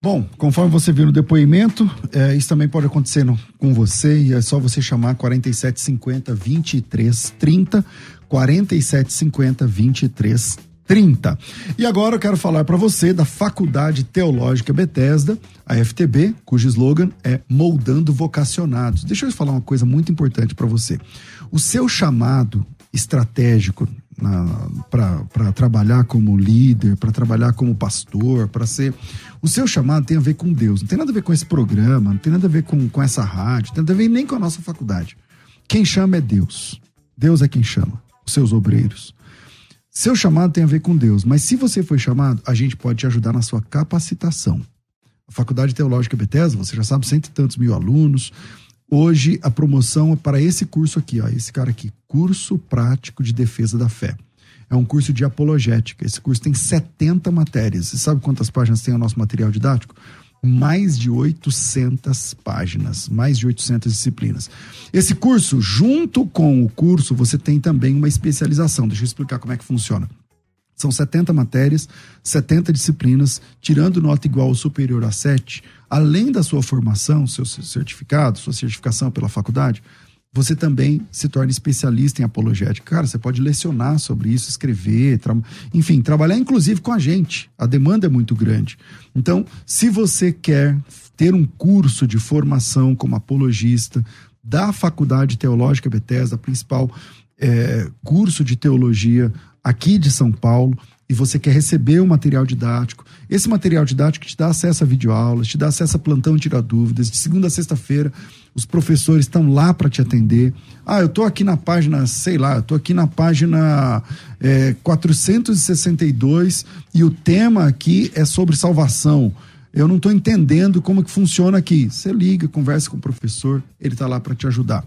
Bom, conforme você viu no depoimento, é, isso também pode acontecer no, com você e é só você chamar 4750 2330, 4750 2330. E agora eu quero falar para você da Faculdade Teológica Bethesda, a FTB, cujo slogan é Moldando Vocacionados. Deixa eu falar uma coisa muito importante para você. O seu chamado estratégico para trabalhar como líder, para trabalhar como pastor, para ser. O seu chamado tem a ver com Deus, não tem nada a ver com esse programa, não tem nada a ver com, com essa rádio, não tem nada a ver nem com a nossa faculdade. Quem chama é Deus. Deus é quem chama, os seus obreiros. Seu chamado tem a ver com Deus, mas se você foi chamado, a gente pode te ajudar na sua capacitação. A Faculdade Teológica Bethesda, você já sabe, cento e tantos mil alunos, Hoje a promoção é para esse curso aqui, ó, esse cara aqui, Curso Prático de Defesa da Fé. É um curso de apologética. Esse curso tem 70 matérias. Você sabe quantas páginas tem o nosso material didático? Mais de 800 páginas, mais de 800 disciplinas. Esse curso, junto com o curso, você tem também uma especialização. Deixa eu explicar como é que funciona. São 70 matérias, 70 disciplinas, tirando nota igual ou superior a 7, além da sua formação, seu certificado, sua certificação pela faculdade, você também se torna especialista em apologética. Cara, você pode lecionar sobre isso, escrever, tra... enfim, trabalhar inclusive com a gente. A demanda é muito grande. Então, se você quer ter um curso de formação como apologista da Faculdade Teológica Bethesda, principal é, curso de teologia aqui de São Paulo e você quer receber o um material didático, esse material didático te dá acesso a videoaulas, te dá acesso a plantão e tirar dúvidas. De segunda a sexta-feira, os professores estão lá para te atender. Ah, eu estou aqui na página, sei lá, eu estou aqui na página é, 462 e o tema aqui é sobre salvação. Eu não estou entendendo como que funciona aqui. Você liga, conversa com o professor, ele está lá para te ajudar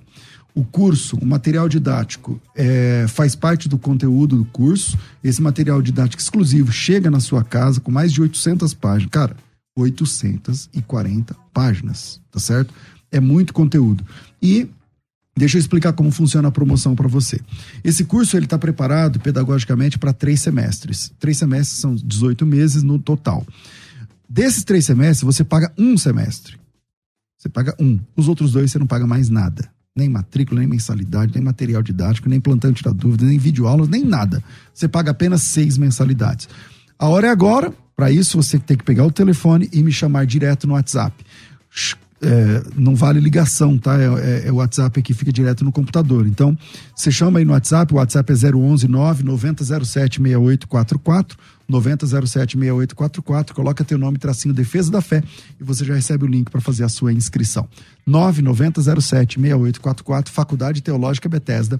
o curso, o material didático é, faz parte do conteúdo do curso. Esse material didático exclusivo chega na sua casa com mais de 800 páginas. Cara, 840 páginas, tá certo? É muito conteúdo. E deixa eu explicar como funciona a promoção para você. Esse curso ele está preparado pedagogicamente para três semestres. Três semestres são 18 meses no total. Desses três semestres, você paga um semestre. Você paga um. Os outros dois você não paga mais nada Nem matrícula, nem mensalidade, nem material didático, nem plantão tirar dúvidas, nem videoaulas, nem nada. Você paga apenas seis mensalidades. A hora é agora. Para isso, você tem que pegar o telefone e me chamar direto no WhatsApp. É, não vale ligação, tá? É, é, é, o WhatsApp que fica direto no computador. Então, você chama aí no WhatsApp, o WhatsApp é 011 9 9007 6844, 9007 6844, coloca teu nome, tracinho Defesa da Fé e você já recebe o link para fazer a sua inscrição. 99007 6844, Faculdade Teológica Bethesda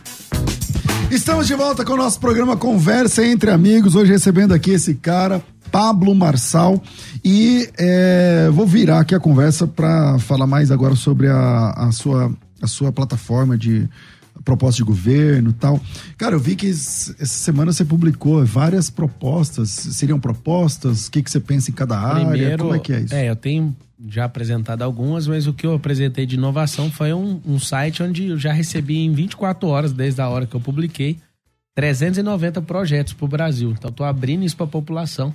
Estamos de volta com o nosso programa Conversa entre Amigos. Hoje recebendo aqui esse cara, Pablo Marçal. E é, vou virar aqui a conversa para falar mais agora sobre a, a, sua, a sua plataforma de proposta de governo e tal. Cara, eu vi que essa semana você publicou várias propostas. Seriam propostas? O que, que você pensa em cada área? Primeiro, Como é que é isso? É, eu tenho já apresentado algumas, mas o que eu apresentei de inovação foi um, um site onde eu já recebi em 24 horas, desde a hora que eu publiquei, 390 projetos para o Brasil. Então, estou abrindo isso para a população,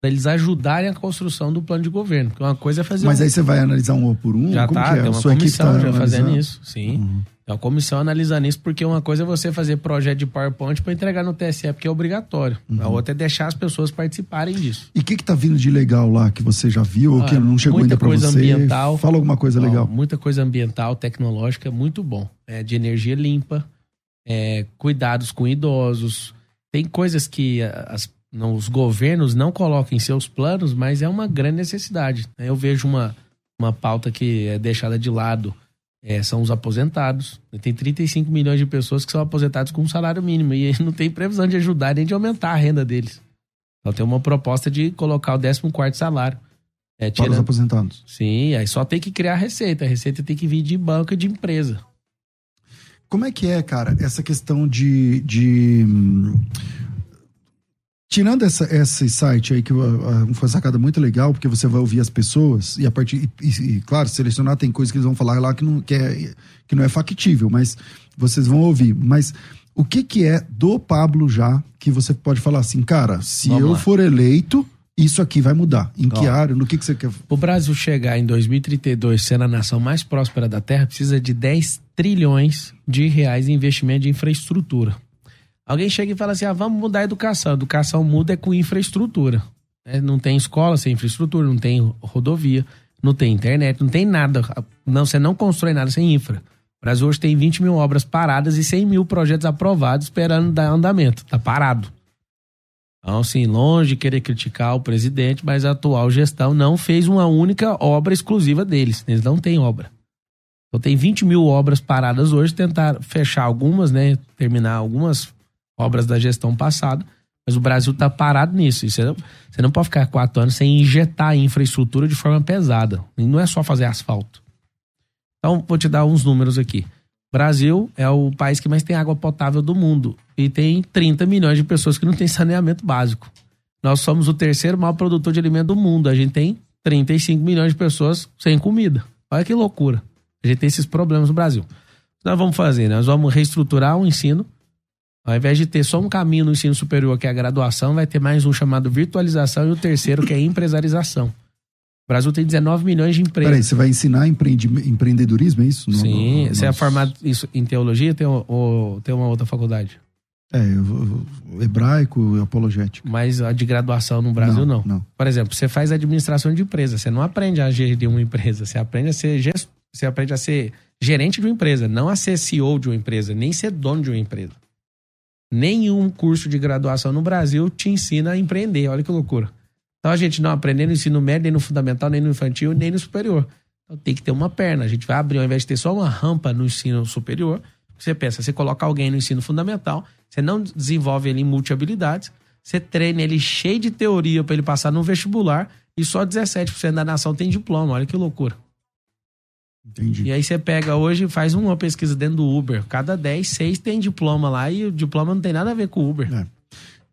para eles ajudarem a construção do plano de governo. Porque uma coisa é fazer. Mas um... aí você vai analisar um por um? Já Como tá, que é? tem uma Sua equipe comissão tá já fazendo analisando? isso, sim. Uhum. Tem uma comissão analisando isso, porque uma coisa é você fazer projeto de PowerPoint para entregar no TSE, porque é obrigatório. Uhum. A outra é deixar as pessoas participarem disso. E o que que tá vindo de legal lá que você já viu ou que não chegou muita ainda para coisa você? ambiental. Fala alguma coisa Ó, legal. muita coisa ambiental, tecnológica, muito bom. É, de energia limpa, é, cuidados com idosos. Tem coisas que as- não, os governos não colocam em seus planos, mas é uma grande necessidade. Eu vejo uma, uma pauta que é deixada de lado, é, são os aposentados. Tem 35 milhões de pessoas que são aposentados com um salário mínimo e [LAUGHS] não tem previsão de ajudar nem de aumentar a renda deles. Então tem uma proposta de colocar o 14º salário. É, Para os tirando- aposentados. Sim, aí só tem que criar a receita. A receita tem que vir de banco e de empresa. Como é que é, cara, essa questão de. de hum, tirando essa, esse site aí, que uh, uh, foi uma sacada muito legal, porque você vai ouvir as pessoas e a partir. E, e, claro, selecionar tem coisas que eles vão falar lá que não, que é, que não é factível, mas vocês vão ouvir. Mas o que, que é do Pablo já que você pode falar assim, cara, se Vamos eu lá. for eleito, isso aqui vai mudar. Em que Ó. área? No que, que você quer. O Brasil chegar em 2032 sendo a nação mais próspera da Terra, precisa de 10 trilhões de reais em investimento de infraestrutura. Alguém chega e fala assim: ah, vamos mudar a educação. A educação muda é com infraestrutura. né? Não tem escola sem infraestrutura, não tem rodovia, não tem internet, não tem nada. Não, você não constrói nada sem infra. O Brasil hoje tem 20 mil obras paradas e 100 mil projetos aprovados esperando dar andamento. Tá parado. Então, assim, longe de querer criticar o presidente, mas a atual gestão não fez uma única obra exclusiva deles. Eles não têm obra. Então tem 20 mil obras paradas hoje, tentar fechar algumas, né? Terminar algumas obras da gestão passada. Mas o Brasil tá parado nisso. E você, não, você não pode ficar quatro anos sem injetar infraestrutura de forma pesada. E não é só fazer asfalto. Então, vou te dar uns números aqui. Brasil é o país que mais tem água potável do mundo. E tem 30 milhões de pessoas que não têm saneamento básico. Nós somos o terceiro maior produtor de alimento do mundo. A gente tem 35 milhões de pessoas sem comida. Olha que loucura. A gente tem esses problemas no Brasil. Nós vamos fazer? Nós vamos reestruturar o ensino. Ao invés de ter só um caminho no ensino superior, que é a graduação, vai ter mais um chamado virtualização e o terceiro, que é empresarização. O Brasil tem 19 milhões de empresas. Peraí, você vai ensinar empreendi- empreendedorismo, é isso? No- Sim, no- você é no- formado isso em teologia tem, ou tem uma outra faculdade? É, o- o hebraico e apologético. Mas a de graduação no Brasil não. não. Por exemplo, você faz administração de empresa, você não aprende a gerir uma empresa, você aprende a ser você aprende a ser gerente de uma empresa, não a ser CEO de uma empresa, nem ser dono de uma empresa. Nenhum curso de graduação no Brasil te ensina a empreender, olha que loucura. Então a gente não aprende no ensino médio, nem no fundamental, nem no infantil, nem no superior. Então tem que ter uma perna. A gente vai abrir, ao invés de ter só uma rampa no ensino superior, você pensa, você coloca alguém no ensino fundamental, você não desenvolve ele em multi-habilidades, você treina ele cheio de teoria para ele passar no vestibular e só 17% da nação tem diploma. Olha que loucura. Entendi. E aí você pega hoje e faz uma pesquisa dentro do Uber. Cada 10, 6 tem diploma lá e o diploma não tem nada a ver com o Uber. É.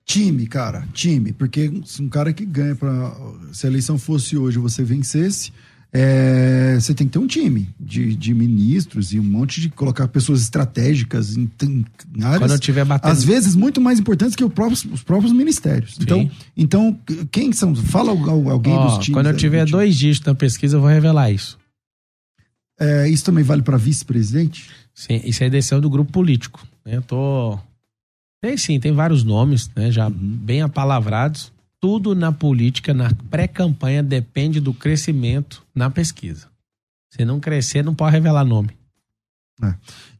Time, cara, time. Porque um cara que ganha para Se a eleição fosse hoje você vencesse, é, você tem que ter um time de, de ministros e um monte de colocar pessoas estratégicas em, em áreas. Quando eu tiver batendo. Às vezes muito mais importantes que o próprios, os próprios ministérios. Então, então, quem são? Fala alguém Ó, dos times. Quando eu aí, tiver time. dois dígitos na pesquisa, eu vou revelar isso. É, isso também vale para vice-presidente? Sim, isso é decisão do grupo político. né? Eu tô. Tem sim, tem vários nomes, né? Já bem apalavrados. Tudo na política, na pré-campanha, depende do crescimento na pesquisa. Se não crescer, não pode revelar nome.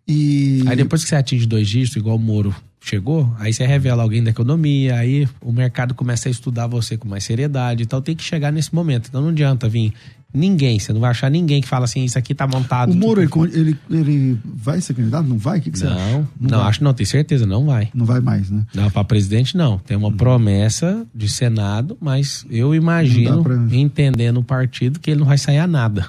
E Aí depois que você atinge dois dígitos, igual o Moro chegou, aí você revela alguém da economia, aí o mercado começa a estudar você com mais seriedade. Então tem que chegar nesse momento. Então não adianta vir ninguém, você não vai achar ninguém que fala assim, isso aqui tá montado. o Moro, ele, ele, ele vai ser candidato? Não vai? O que, que você acha? Não, não, vai. acho não, tenho certeza, não vai. Não vai mais, né? Não, para presidente não. Tem uma promessa de Senado, mas eu imagino, Não pra- entendendo o partido, que ele não vai sair a nada.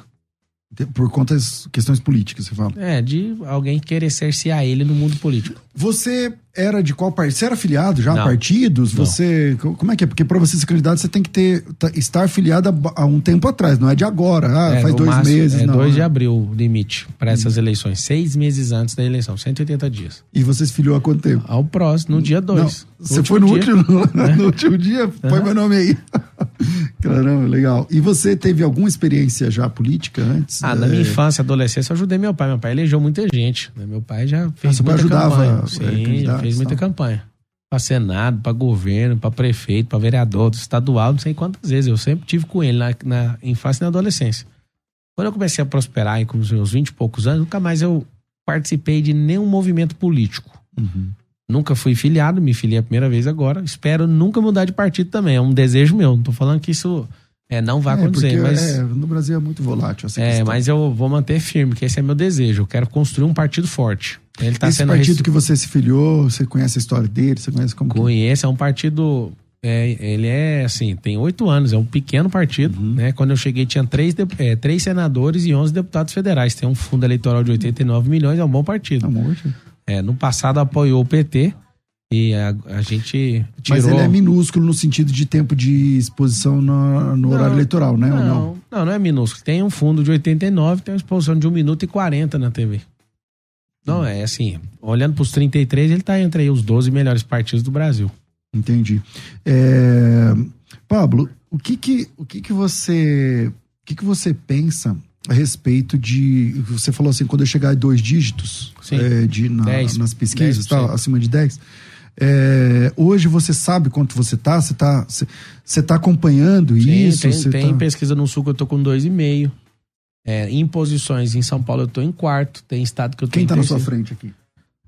Por conta das questões políticas, você fala. É, de alguém querer cercear ele no mundo político. Você era de qual partido? Você era afiliado já a Não. partidos? Não. Você. co- Como é que é? Porque para você ser candidato, você tem que ter, tá- estar afiliado há, um tempo atrás, não é de agora. Ah, É, faz dois meses, É não. 2 de né? abril o limite para essas eleições. Seis meses antes da eleição, 180 dias. E você se filiou há quanto tempo? Ao próximo, no dia Não, 2. Você foi no último, [LAUGHS] no último dia? Põe meu nome aí. [LAUGHS] Caramba, legal. E você teve alguma experiência já política antes? Ah, na É, minha infância, adolescência, eu ajudei meu pai. Meu pai elegeu muita gente. né? Meu pai já fez pai muita ajudava, campanha. é, Sim, já fez muita campanha. Pra Senado, pra governo, pra prefeito, pra vereador, estadual, não sei quantas vezes. Eu sempre tive com ele na, na infância e na adolescência. Quando eu comecei a prosperar com os meus 20 e poucos anos, nunca mais eu participei de nenhum movimento político. Uhum. Nunca fui filiado, me filiei a primeira vez agora. Espero nunca mudar de partido também. É um desejo meu. Não tô falando que isso é, não vai É, acontecer, mas. é, no Brasil é muito volátil essa É, questão. mas eu vou manter firme, que esse é meu desejo. Eu quero construir um partido forte. Ele tá Esse sendo partido rece- que você se filiou, você conhece a história dele? Você conhece como que- Conheço, é um partido. é, ele é assim, tem oito anos, é um pequeno partido. Uhum. Né? Quando eu cheguei, tinha três, de- é, três senadores e 11 deputados federais. Tem um fundo eleitoral de 89 milhões, é um bom partido. Tá morto. É, no passado apoiou o PT e a, a gente tirou. Mas ele é minúsculo no sentido de tempo de exposição no, no Não, horário eleitoral, né? Não? Não, não, não é minúsculo. Tem um fundo de 89, tem uma exposição de 1 minuto e 40 na TV. Não, é assim, olhando para os 33, ele tá entre aí os 12 melhores partidos do Brasil. Entendi. É, Pablo, o que que, o que que você, o que que você pensa a respeito de, você falou assim, quando eu chegar a dois dígitos é, de, na- nas pesquisas, 10%. tal, acima de 10, é, hoje você sabe quanto você tá? Você tá, você, você tá acompanhando Sim, isso? tem, tem tá- pesquisa no Sul que eu tô com 2,5. É, em posições em São Paulo eu tô em quarto. Tem estado que eu tô Quem em tá na sua terceiro. frente aqui?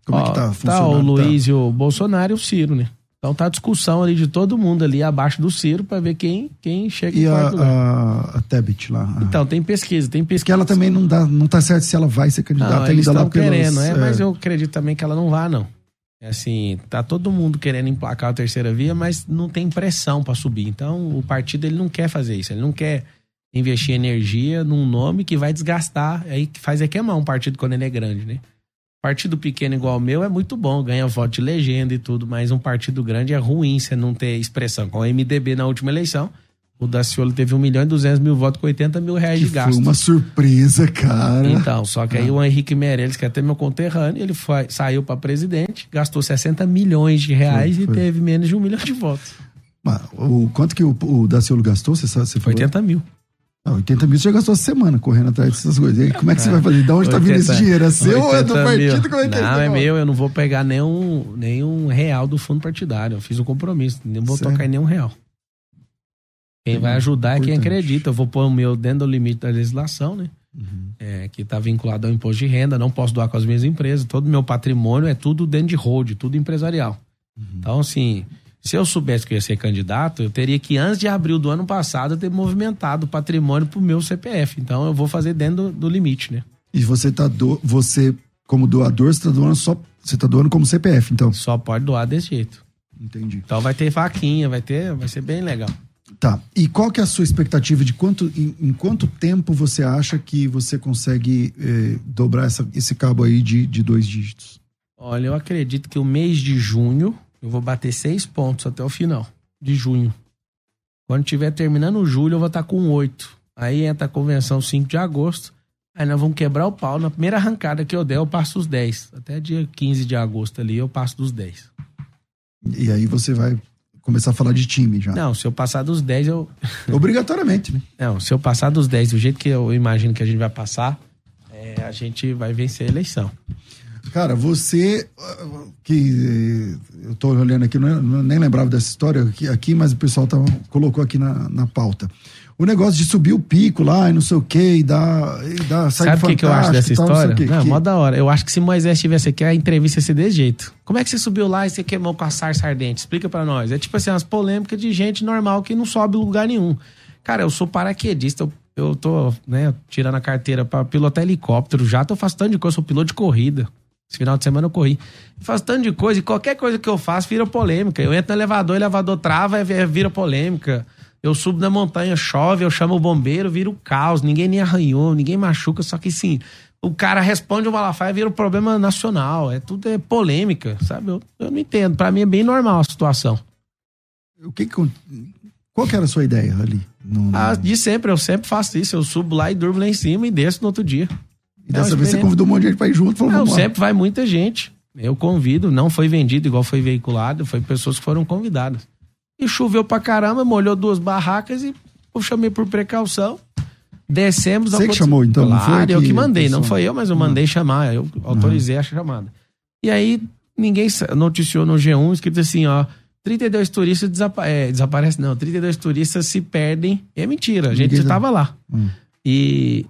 Como é que Ó, tá Tá funcionando? o Luiz e o Bolsonaro e o Ciro, né? Então tá a discussão ali de todo mundo ali abaixo do Ciro pra ver quem, quem chega E em a, quarto lugar. a, a Tebet lá? a- Então, tem pesquisa, tem pesquisa. que ela também não dá, não tá certo se ela vai ser candidata Não, ainda lá pelos, querendo, é, é, mas eu acredito também que ela não vá, não. É assim, tá todo mundo querendo emplacar a terceira via, mas não tem pressão pra subir. Então, o partido ele não quer fazer isso, ele não quer investir energia num nome que vai desgastar, aí que faz é queimar um partido quando ele é grande, né? Partido pequeno igual o meu é muito bom, ganha voto de legenda e tudo, mas um partido grande é ruim você não ter expressão. Com o MDB na última eleição, o Daciolo teve 1 milhão e 200 mil votos com 80 mil reais que de gasto. foi uma surpresa, cara. Então, só que aí o Henrique Meirelles, que é até meu conterrâneo, ele foi, saiu para presidente, gastou 60 milhões de reais Foi, e foi. teve menos de um milhão de votos. Mas o, quanto que o, o Daciolo gastou? Você, sabe, você falou? 80 mil. Ah, 80 mil você já gastou essa semana correndo atrás dessas coisas. Aí, como é que você vai fazer? De onde tá vindo esse 80 dinheiro? É seu ou é do 80 partido? Como é que é Não, é meu, eu não vou pegar nenhum, nenhum real do fundo partidário. Eu fiz um compromisso, não vou Sério? tocar em nenhum real. Quem vai ajudar é quem Importante. acredita. Eu vou pôr o meu dentro do limite da legislação, né? Uhum. É, que está vinculado ao imposto de renda, não posso doar com as minhas empresas. Todo o meu patrimônio é tudo dentro de hold, tudo empresarial. Uhum. Então, assim, se eu soubesse que eu ia ser candidato, eu teria que, antes de abril do ano passado, ter movimentado o patrimônio pro meu CPF. Então, eu vou fazer dentro do, do limite, né? E você tá do, você como doador, você tá doando só você tá doando como CPF, então. Só pode doar desse jeito. Entendi. Então, vai ter vaquinha, vai ter, vai ser bem legal. Tá. E qual que é a sua expectativa de quanto, em, em quanto tempo você acha que você consegue eh, dobrar essa, esse cabo aí de, de dois dígitos? Olha, eu acredito que o mês de junho eu vou bater seis pontos até o final de junho. Quando tiver terminando julho, eu vou estar com oito. Aí entra a convenção 5 de agosto. Aí nós vamos quebrar o pau. Na primeira arrancada que eu der, eu passo os 10. Até dia 15 de agosto ali, eu passo dos 10. E aí você vai começar a falar de time já. Não, se eu passar dos 10, eu. [LAUGHS] Obrigatoriamente, né? Não, se eu passar dos 10 do jeito que eu imagino que a gente vai passar, é, a gente vai vencer a eleição. Cara, você que eu tô olhando aqui, não, nem lembrava dessa história aqui, aqui mas o pessoal tava, colocou aqui na, na pauta. O negócio de subir o pico lá e não sei o que, e dar. E dar Sabe o que, que eu acho dessa tal, história? Não, não que... mó da hora. Eu acho que se Moisés tivesse aqui, a entrevista ia ser desse jeito. Como é que você subiu lá e você queimou com a sarça ardente? Explica para nós. É tipo assim, umas polêmicas de gente normal que não sobe lugar nenhum. Cara, eu sou paraquedista, eu, eu tô, né, tirando a carteira para pilotar helicóptero, já tô fazendo tanto de coisa, eu sou piloto de corrida. Esse final de semana eu corri. Eu faço tanto de coisa e qualquer coisa que eu faço vira polêmica. Eu entro no elevador, o elevador trava, vira polêmica. Eu subo na montanha, chove, eu chamo o bombeiro, vira o caos. Ninguém nem arranhou, ninguém machuca. Só que sim, o cara responde o Malafaia, vira um problema nacional. É tudo é polêmica, sabe? Eu, eu não entendo. Para mim é bem normal a situação. O que, que qual que era a sua ideia ali? No... Ah, de sempre, eu sempre faço isso. Eu subo lá e durmo lá em cima e desço no outro dia. E dessa vez você convidou um monte de gente pra ir junto? Falou, não, sempre vai muita gente. Eu convido, não foi vendido igual foi veiculado, foi pessoas que foram convidadas. E choveu pra caramba, molhou duas barracas e eu chamei por precaução. Descemos. Você que chamou então, claro, não foi? eu que mandei, não foi eu, mas eu mandei chamar, eu autorizei uhum. a chamada. E aí, ninguém noticiou no G1, escrito assim, ó, 32 turistas desapa é, desaparecem, não, 32 turistas se perdem. É mentira, a gente estava lá. Hum. E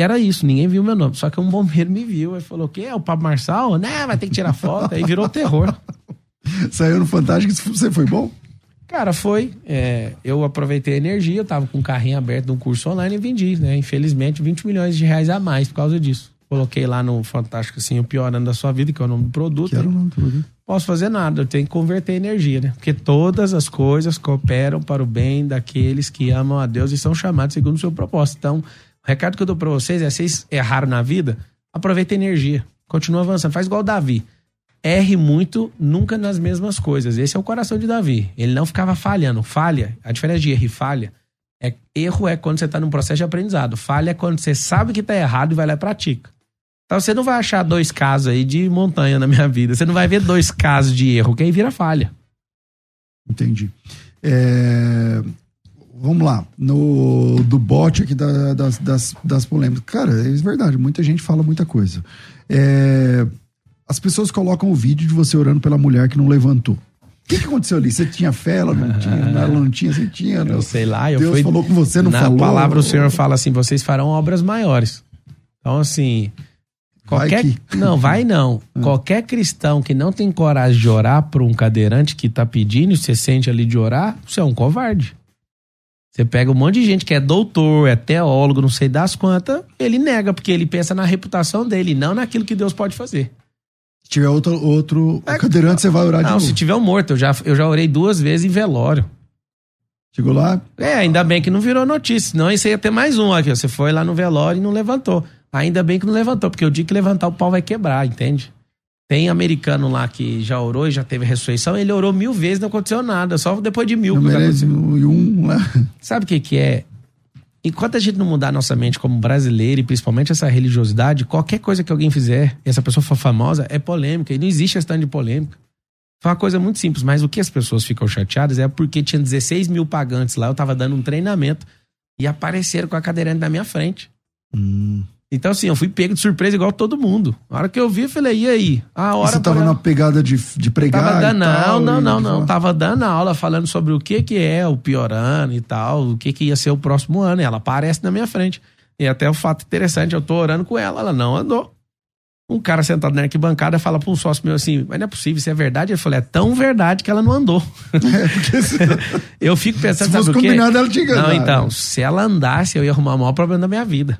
era isso, ninguém viu meu nome. Só que um bombeiro me viu e falou: o quê? É o Pablo Marçal? Né, vai ter que tirar foto. Aí virou terror. [LAUGHS] Saiu no Fantástico, você foi bom? Cara, foi. É, eu aproveitei a energia, eu tava com um carrinho aberto de um curso online e vendi, né? Infelizmente, 20 milhões de reais a mais por causa disso. Coloquei lá no Fantástico, assim, o pior ano da sua vida, que é o nome do produto. Que era o nome do produto. Posso fazer nada, eu tenho que converter energia, né? Porque todas as coisas cooperam para o bem daqueles que amam a Deus e são chamados segundo o seu propósito. Então, recado que eu dou pra vocês é: vocês erraram na vida, aproveita a energia. Continua avançando. Faz igual o Davi. Erre muito, nunca nas mesmas coisas. Esse é o coração de Davi. Ele não ficava falhando. Falha, a diferença de erro e falha é erro é quando você está num processo de aprendizado. Falha é quando você sabe que está errado e vai lá e pratica. Então você não vai achar dois casos aí de montanha na minha vida. Você não vai ver dois casos de erro, que aí vira falha. Entendi. É vamos lá, no do bote aqui da, das, das, das polêmicas. Cara, é verdade, muita gente fala muita coisa. É, as pessoas colocam o vídeo de você orando pela mulher que não levantou. O que, que aconteceu ali? Você tinha fé, ela não tinha, [LAUGHS] ela não tinha, você tinha. Eu sei lá, eu Deus fui, falou com você, não na falou. Na palavra o Senhor fala assim, vocês farão obras maiores. Então, assim, qualquer... Vai que... Não, vai não. Hum. [LAUGHS] Qualquer cristão que não tem coragem de orar por um cadeirante que tá pedindo, você sente ali de orar, você é um covarde. Você pega um monte de gente que é doutor, é teólogo, não sei das quantas, ele nega, porque ele pensa na reputação dele, não naquilo que Deus pode fazer. Se tiver outro, outro é, cadeirante, você vai orar não, de novo. se tiver um morto, eu já, eu já orei duas vezes em velório. Chegou lá? É, ainda bem que não virou notícia, senão isso ia ter mais um aqui. Você foi lá no velório e não levantou. Ainda bem que não levantou, porque o dia que levantar o pau vai quebrar, entende? Tem americano lá que já orou e já teve ressurreição. Ele orou mil vezes não aconteceu nada. Só depois de mil. merece um lá. Sabe o que, que é? Enquanto a gente não mudar nossa mente como brasileiro e principalmente essa religiosidade, qualquer coisa que alguém fizer e essa pessoa for famosa é polêmica. E não existe essa de polêmica. Foi uma coisa muito simples, mas o que as pessoas ficam chateadas é porque tinha 16 mil pagantes lá, eu tava dando um treinamento e apareceram com a cadeirante na minha frente. Hum. Então, assim, eu fui pego de surpresa igual todo mundo. Na hora que eu vi, eu falei, e aí? A hora e você tava na pegada de, de pregar? Tava dando, tal, não, não, não, não. Tava dando aula falando sobre o que que é o pior ano e tal, o que que ia ser o próximo ano. E ela aparece na minha frente. E até o fato interessante, eu tô orando com ela, ela não andou. Um cara sentado na arquibancada fala pra um sócio meu assim, mas não é possível, isso é verdade? Ele falou, é tão verdade que ela não andou. [LAUGHS] É, porque [LAUGHS] se... eu fico pensando, se fosse sabe combinado, ela tinha Não, então, se ela andasse, eu ia arrumar o maior problema da minha vida.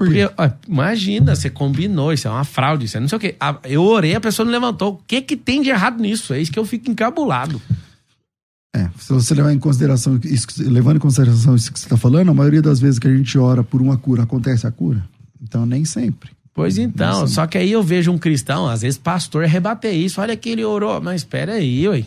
Porque, ó, imagina, você combinou, isso é uma fraude, isso é não sei o quê. Eu orei, a pessoa não levantou. O que que tem de errado nisso? É isso que eu fico encabulado. É, se você levar em consideração isso, levando em consideração isso que você está falando, a maioria das vezes que a gente ora por uma cura, acontece a cura. Então, nem sempre. Pois então, só que aí eu vejo um cristão, às vezes pastor, rebater isso. Olha que ele orou. Mas espera aí, ué.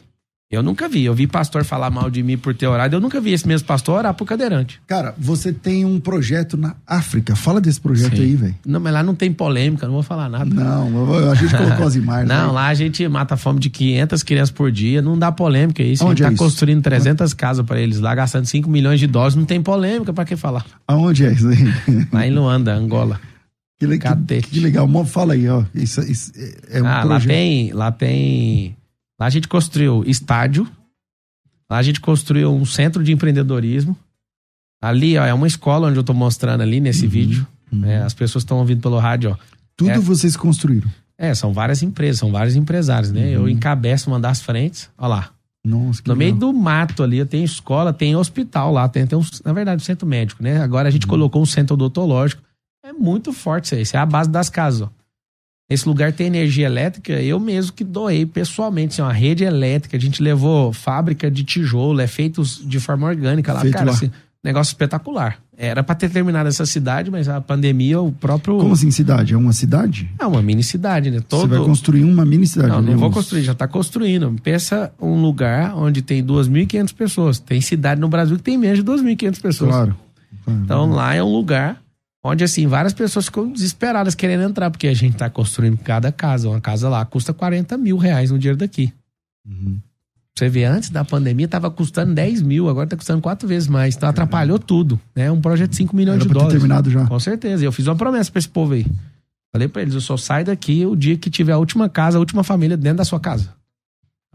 Eu nunca vi. Eu vi pastor falar mal de mim por ter orado. Eu nunca vi esse mesmo pastor orar por cadeirante. Cara, você tem um projeto na África. Fala desse projeto Sim. aí, velho. Não, mas lá não tem polêmica, não vou falar nada. Não, a gente colocou as imagens. não, aí. lá a gente mata a fome de 500 crianças por dia. Não dá polêmica isso. Onde a gente é tá isso? construindo 300 casas para eles lá, gastando 5 milhões de dólares. Não tem polêmica, para que falar? Aonde é isso aí? [LAUGHS] Lá em Luanda, Angola. Que, que, que, legal. Fala aí, ó. Isso, isso é um ah, projeto. lá tem, lá tem. Lá a gente construiu estádio Lá a gente construiu um centro de empreendedorismo. Ali, ó, é uma escola onde eu tô mostrando ali nesse uhum, vídeo. Uhum. É, as pessoas estão ouvindo pelo rádio, ó. Tudo é, vocês construíram? É, são várias empresas, são vários empresários, né? Uhum. Eu encabeço uma das frentes, ó lá. Nossa, no legal. meio do mato ali, tem escola, tem hospital lá, tem, tem um, na verdade, um centro médico, né? Agora a gente uhum. colocou um centro odontológico. É muito forte isso aí, isso é a base das casas, ó. Esse lugar tem energia elétrica, eu mesmo que doei pessoalmente, assim, uma rede elétrica. A gente levou fábrica de tijolo, é feito de forma orgânica lá, feito cara, lá. Assim, negócio espetacular. Era para ter terminado essa cidade, mas a pandemia, o próprio. Como assim cidade? É uma cidade? É uma mini cidade, né? Todo... Você vai construir uma mini cidade? Não, não vou construir, já tá construindo. Pensa um lugar onde tem 2.500 pessoas. Tem cidade no Brasil que tem menos de 2.500 pessoas. Claro. Então lá é um lugar Onde, assim, várias pessoas ficam desesperadas querendo entrar, porque a gente tá construindo cada casa. Uma casa lá custa 40 mil reais no dinheiro daqui. Uhum. Você vê, antes da pandemia tava custando 10 mil, agora tá custando quatro vezes mais. Então atrapalhou tudo, né? Um projeto de 5 milhões Era de dólares. terminado já. Com certeza. E eu fiz uma promessa pra esse povo aí. Falei pra eles, eu só saio daqui o dia que tiver a última casa, a última família dentro da sua casa.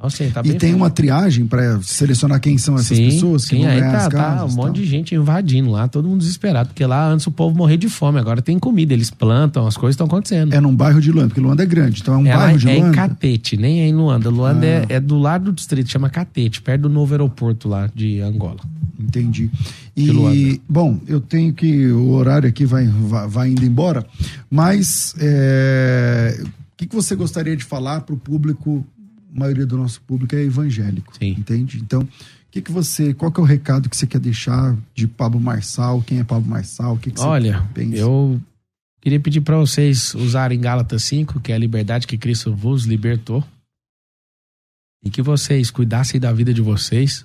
Assim, tá e tem uma triagem para selecionar quem são essas sim, pessoas que sim, vão aí ganhar tá, as casas, tá um monte de gente invadindo lá, todo mundo desesperado, porque lá antes o povo morria de fome, agora tem comida, eles plantam, as coisas estão acontecendo. É num bairro de Luanda, porque Luanda é grande, então é um é bairro de é Luanda. É em Catete, nem é em Luanda. Luanda ah. é, é, do lado do distrito, chama Catete, perto do novo aeroporto lá de Angola. Entendi. E, bom, eu tenho que. O horário aqui vai, vai, vai indo embora, mas é, o que, que você gostaria de falar para o público maioria do nosso público é evangélico. Sim. Entende? Então, o que, que você. Qual que é o recado que você quer deixar de Pablo Marçal? Quem é Pablo Marçal? O que, que Olha, pensa? eu queria pedir para vocês usarem Gálatas 5, que é a liberdade que Cristo vos libertou. E que vocês cuidassem da vida de vocês,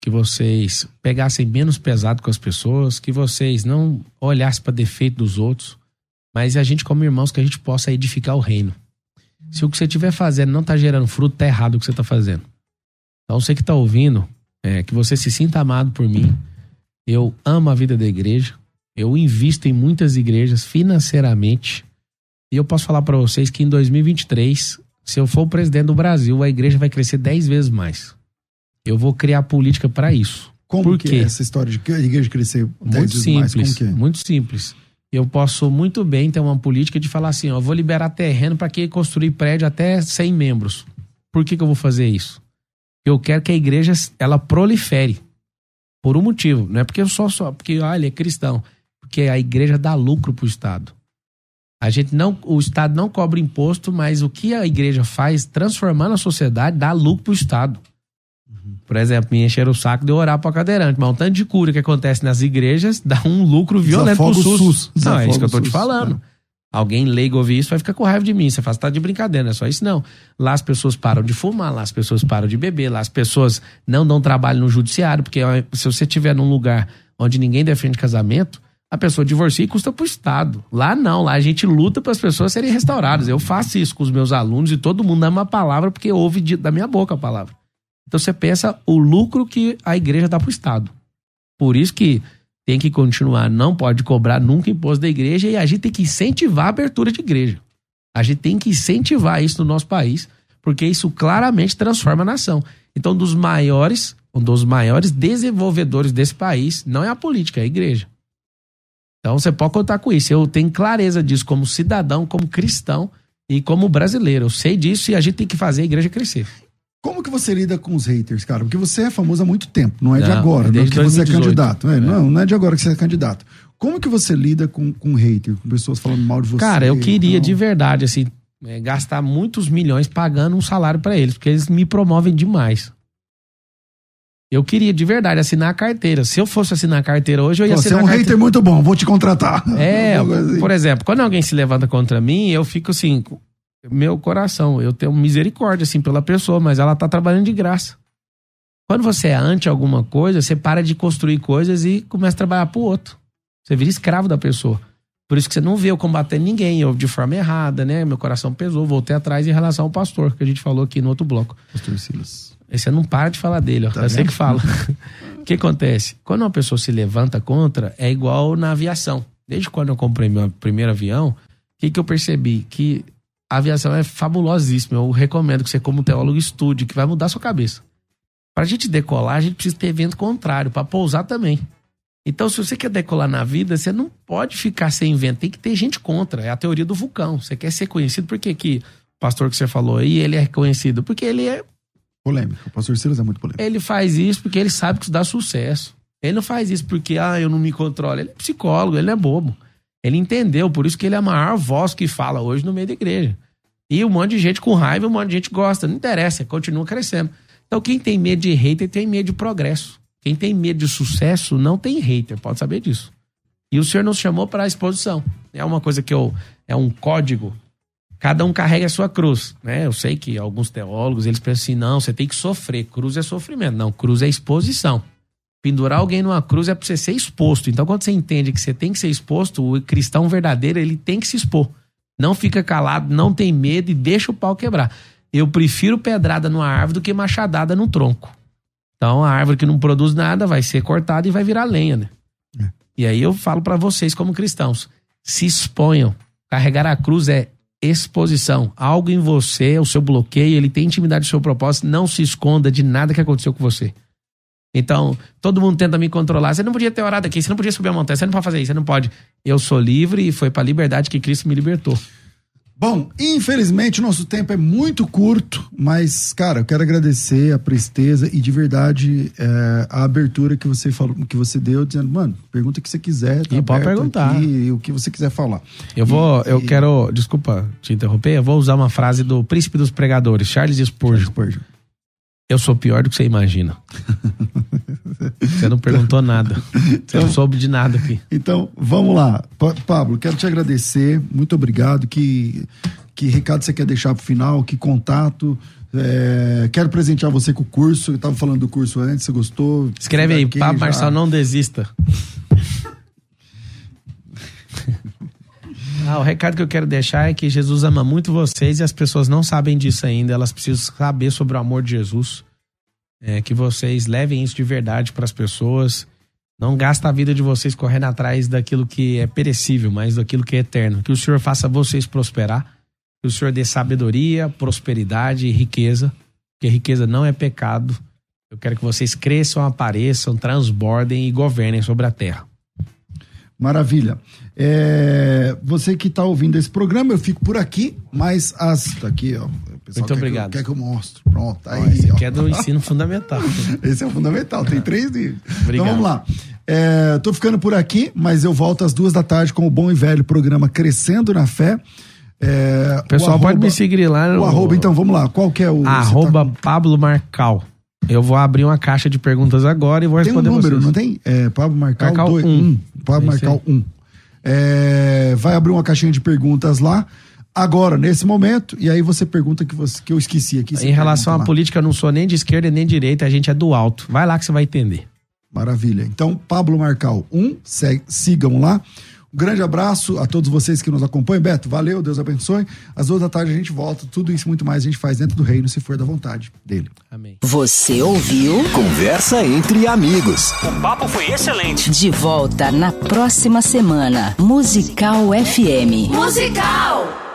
que vocês pegassem menos pesado com as pessoas, que vocês não olhassem para defeito dos outros, mas a gente como irmãos que a gente possa edificar o reino. Se o que você estiver fazendo não está gerando fruto, tá errado o que você está fazendo. Então, você que está ouvindo, é, que você se sinta amado por mim. Eu amo a vida da igreja. Eu invisto em muitas igrejas financeiramente. E eu posso falar para vocês que em 2023, se eu for o presidente do Brasil, a igreja vai crescer 10 vezes mais. Eu vou criar política para isso. Como Por que quê? essa história de a igreja crescer 10 muito vezes simples, mais? Como que é? Muito simples eu posso muito bem ter uma política de falar assim, ó, vou liberar terreno para quem construir prédio até 100 membros. Por que, que eu vou fazer isso? Eu quero que a igreja ela prolifere. Por um motivo, não é porque eu só só porque ah, ele é cristão, porque a igreja dá lucro para o estado. A gente não, o estado não cobra imposto, mas o que a igreja faz transformando a sociedade dá lucro para o estado. Por exemplo, me encher o saco de orar para cadeirante. Mas um tanto de cura que acontece nas igrejas dá um lucro violento pro SUS. SUS. Não, é isso que eu tô te falando. Né? Alguém leigo ouvir isso vai ficar com raiva de mim. Você faz, tá de brincadeira, não é só isso não. Lá as pessoas param de fumar, lá as pessoas param de beber, lá as pessoas não dão trabalho no judiciário, porque se você estiver num lugar onde ninguém defende casamento, a pessoa divorcia e custa pro Estado. Lá não, lá a gente luta para as pessoas serem restauradas. Eu faço isso com os meus alunos e todo mundo ama a palavra porque ouve da minha boca a palavra. Então você pensa o lucro que a igreja dá para o Estado. Por isso que tem que continuar, não pode cobrar nunca imposto da igreja e a gente tem que incentivar a abertura de igreja. A gente tem que incentivar isso no nosso país, porque isso claramente transforma a nação. Então, dos maiores, um dos maiores desenvolvedores desse país não é a política, é a igreja. Então, você pode contar com isso. Eu tenho clareza disso como cidadão, como cristão e como brasileiro. Eu sei disso e a gente tem que fazer a igreja crescer. Como que você lida com os haters, cara? Porque você é famoso há muito tempo, não é não, de agora, não é que você é candidato. É, é. Não, não é de agora que você é candidato. Como que você lida com, com hater, com pessoas falando mal de você? Cara, eu queria de verdade, assim, é, gastar muitos milhões pagando um salário para eles, porque eles me promovem demais. Eu queria, de verdade, assinar a carteira. Se eu fosse assinar a carteira hoje, eu ia Você é assinar um a carteira. hater muito bom, vou te contratar. É, [LAUGHS] assim. por exemplo, quando alguém se levanta contra mim, eu fico assim, meu coração, eu tenho misericórdia, assim, pela pessoa, mas ela tá trabalhando de graça. Quando você é anti alguma coisa, você para de construir coisas e começa a trabalhar pro outro. Você vira escravo da pessoa. Por isso que você não vê eu combatendo ninguém, eu de forma errada, né? Meu coração pesou, voltei atrás em relação ao pastor, que a gente falou aqui no outro bloco. Pastor Silas. Você não para de falar dele, ó. Tá eu sei que fala. O que acontece? Quando uma pessoa se levanta contra, é igual na aviação. Desde quando eu comprei meu primeiro avião, o que, que eu percebi? Que a aviação é fabulosíssima. Eu recomendo que você, como teólogo, estude, que vai mudar a sua cabeça. Pra gente decolar, a gente precisa ter vento contrário, pra pousar também. Então, se você quer decolar na vida, você não pode ficar sem vento, tem que ter gente contra. É a teoria do vulcão. Você quer ser conhecido, por que que o pastor que você falou aí, ele é conhecido? Porque ele é Polêmico. O pastor Silas é muito polêmico. ele faz isso porque ele sabe que isso dá sucesso. Ele não faz isso porque, ah, eu não me controlo. Ele é psicólogo, ele é bobo. Ele entendeu, por isso que ele é a maior voz que fala hoje no meio da igreja. E um monte de gente com raiva, um monte de gente gosta. Não interessa, continua crescendo. Então, quem tem medo de hater tem medo de progresso. Quem tem medo de sucesso não tem hater, pode saber disso. E o senhor nos chamou para a exposição. É uma coisa que eu. É um código. Cada um carrega a sua cruz. Né? Eu sei que alguns teólogos eles pensam assim: não, você tem que sofrer. Cruz é sofrimento. Não, cruz é exposição. Pendurar alguém numa cruz é para você ser exposto. Então, quando você entende que você tem que ser exposto, o cristão verdadeiro ele tem que se expor. Não fica calado, não tem medo e deixa o pau quebrar. Eu prefiro pedrada numa árvore do que machadada no tronco. Então, a árvore que não produz nada vai ser cortada e vai virar lenha, né? É. E aí eu falo para vocês como cristãos, se exponham. Carregar a cruz é exposição. Algo em você, o seu bloqueio, ele tem intimidade do seu propósito, não se esconda de nada que aconteceu com você. Então, todo mundo tenta me controlar. Você não podia ter orado aqui, você não podia subir a montanha, você não pode fazer isso, você não pode. Eu sou livre e foi pra liberdade que Cristo me libertou. Bom, infelizmente o nosso tempo é muito curto, mas, cara, eu quero agradecer a presteza e de verdade é, a abertura que você falou, que você deu, dizendo, mano, pergunta o que você quiser. Tá E pode perguntar. aqui, o que você quiser falar. Eu vou, E- eu e- quero, desculpa te interromper, eu vou usar uma frase do príncipe dos pregadores, Charles Spurgeon. Spurgeon. Eu sou pior do que você imagina. [LAUGHS] Você não perguntou nada. Você não soube de nada aqui. Então, vamos lá. Pa- Pablo, quero te agradecer. Muito obrigado. Que, que recado você quer deixar pro final? Que contato? É, quero presentear você com o curso. Eu tava falando do curso antes, você gostou? Escreve aí, Pablo. Marçal, não desista. Ah, o recado que eu quero deixar é que Jesus ama muito vocês e as pessoas não sabem disso ainda. Elas precisam saber sobre o amor de Jesus. É, que vocês levem isso de verdade para as pessoas. Não gasta a vida de vocês correndo atrás daquilo que é perecível, mas daquilo que é eterno. Que o Senhor faça vocês prosperar. Que o Senhor dê sabedoria, prosperidade e riqueza. Porque riqueza não é pecado. Eu quero que vocês cresçam, apareçam, transbordem e governem sobre a terra. Maravilha. É, você que está ouvindo esse programa, eu fico por aqui, mas as. Tá aqui, ó. Muito quer obrigado. Que eu, quer que eu mostre. Pronto, tá aí. Esse aqui é do [LAUGHS] ensino fundamental. Esse é o fundamental, tem três livros. Obrigado. Então vamos lá. É, tô ficando por aqui, mas eu volto às duas da tarde com o bom e velho programa Crescendo na Fé. É, pessoal pode me seguir lá no O arroba, então, vamos lá. Qual que é o. você arroba tá Pablo Marcal. Eu vou abrir uma caixa de perguntas agora e vou com- Tem um responder número, vocês. não tem? É, Pablo Marcal, Marcal dois- um. um. Pablo Marcal 1. Um. É, vai abrir uma caixinha de perguntas lá, agora, nesse momento, e aí você pergunta que, você, que eu esqueci aqui. Em relação à lá. política, eu não sou nem de esquerda nem de direita, a gente é do alto. Vai lá que você vai entender. Maravilha. Então, Pablo Marcal 1, se- sigam lá. Um grande abraço a todos vocês que nos acompanham. Beto, valeu, Deus abençoe. Às duas da tarde a gente volta. Tudo isso e muito mais a gente faz dentro do reino, se for da vontade dele. Amém. Você ouviu? Conversa entre amigos. O papo foi excelente. De volta na próxima semana. Musical FM. Musical!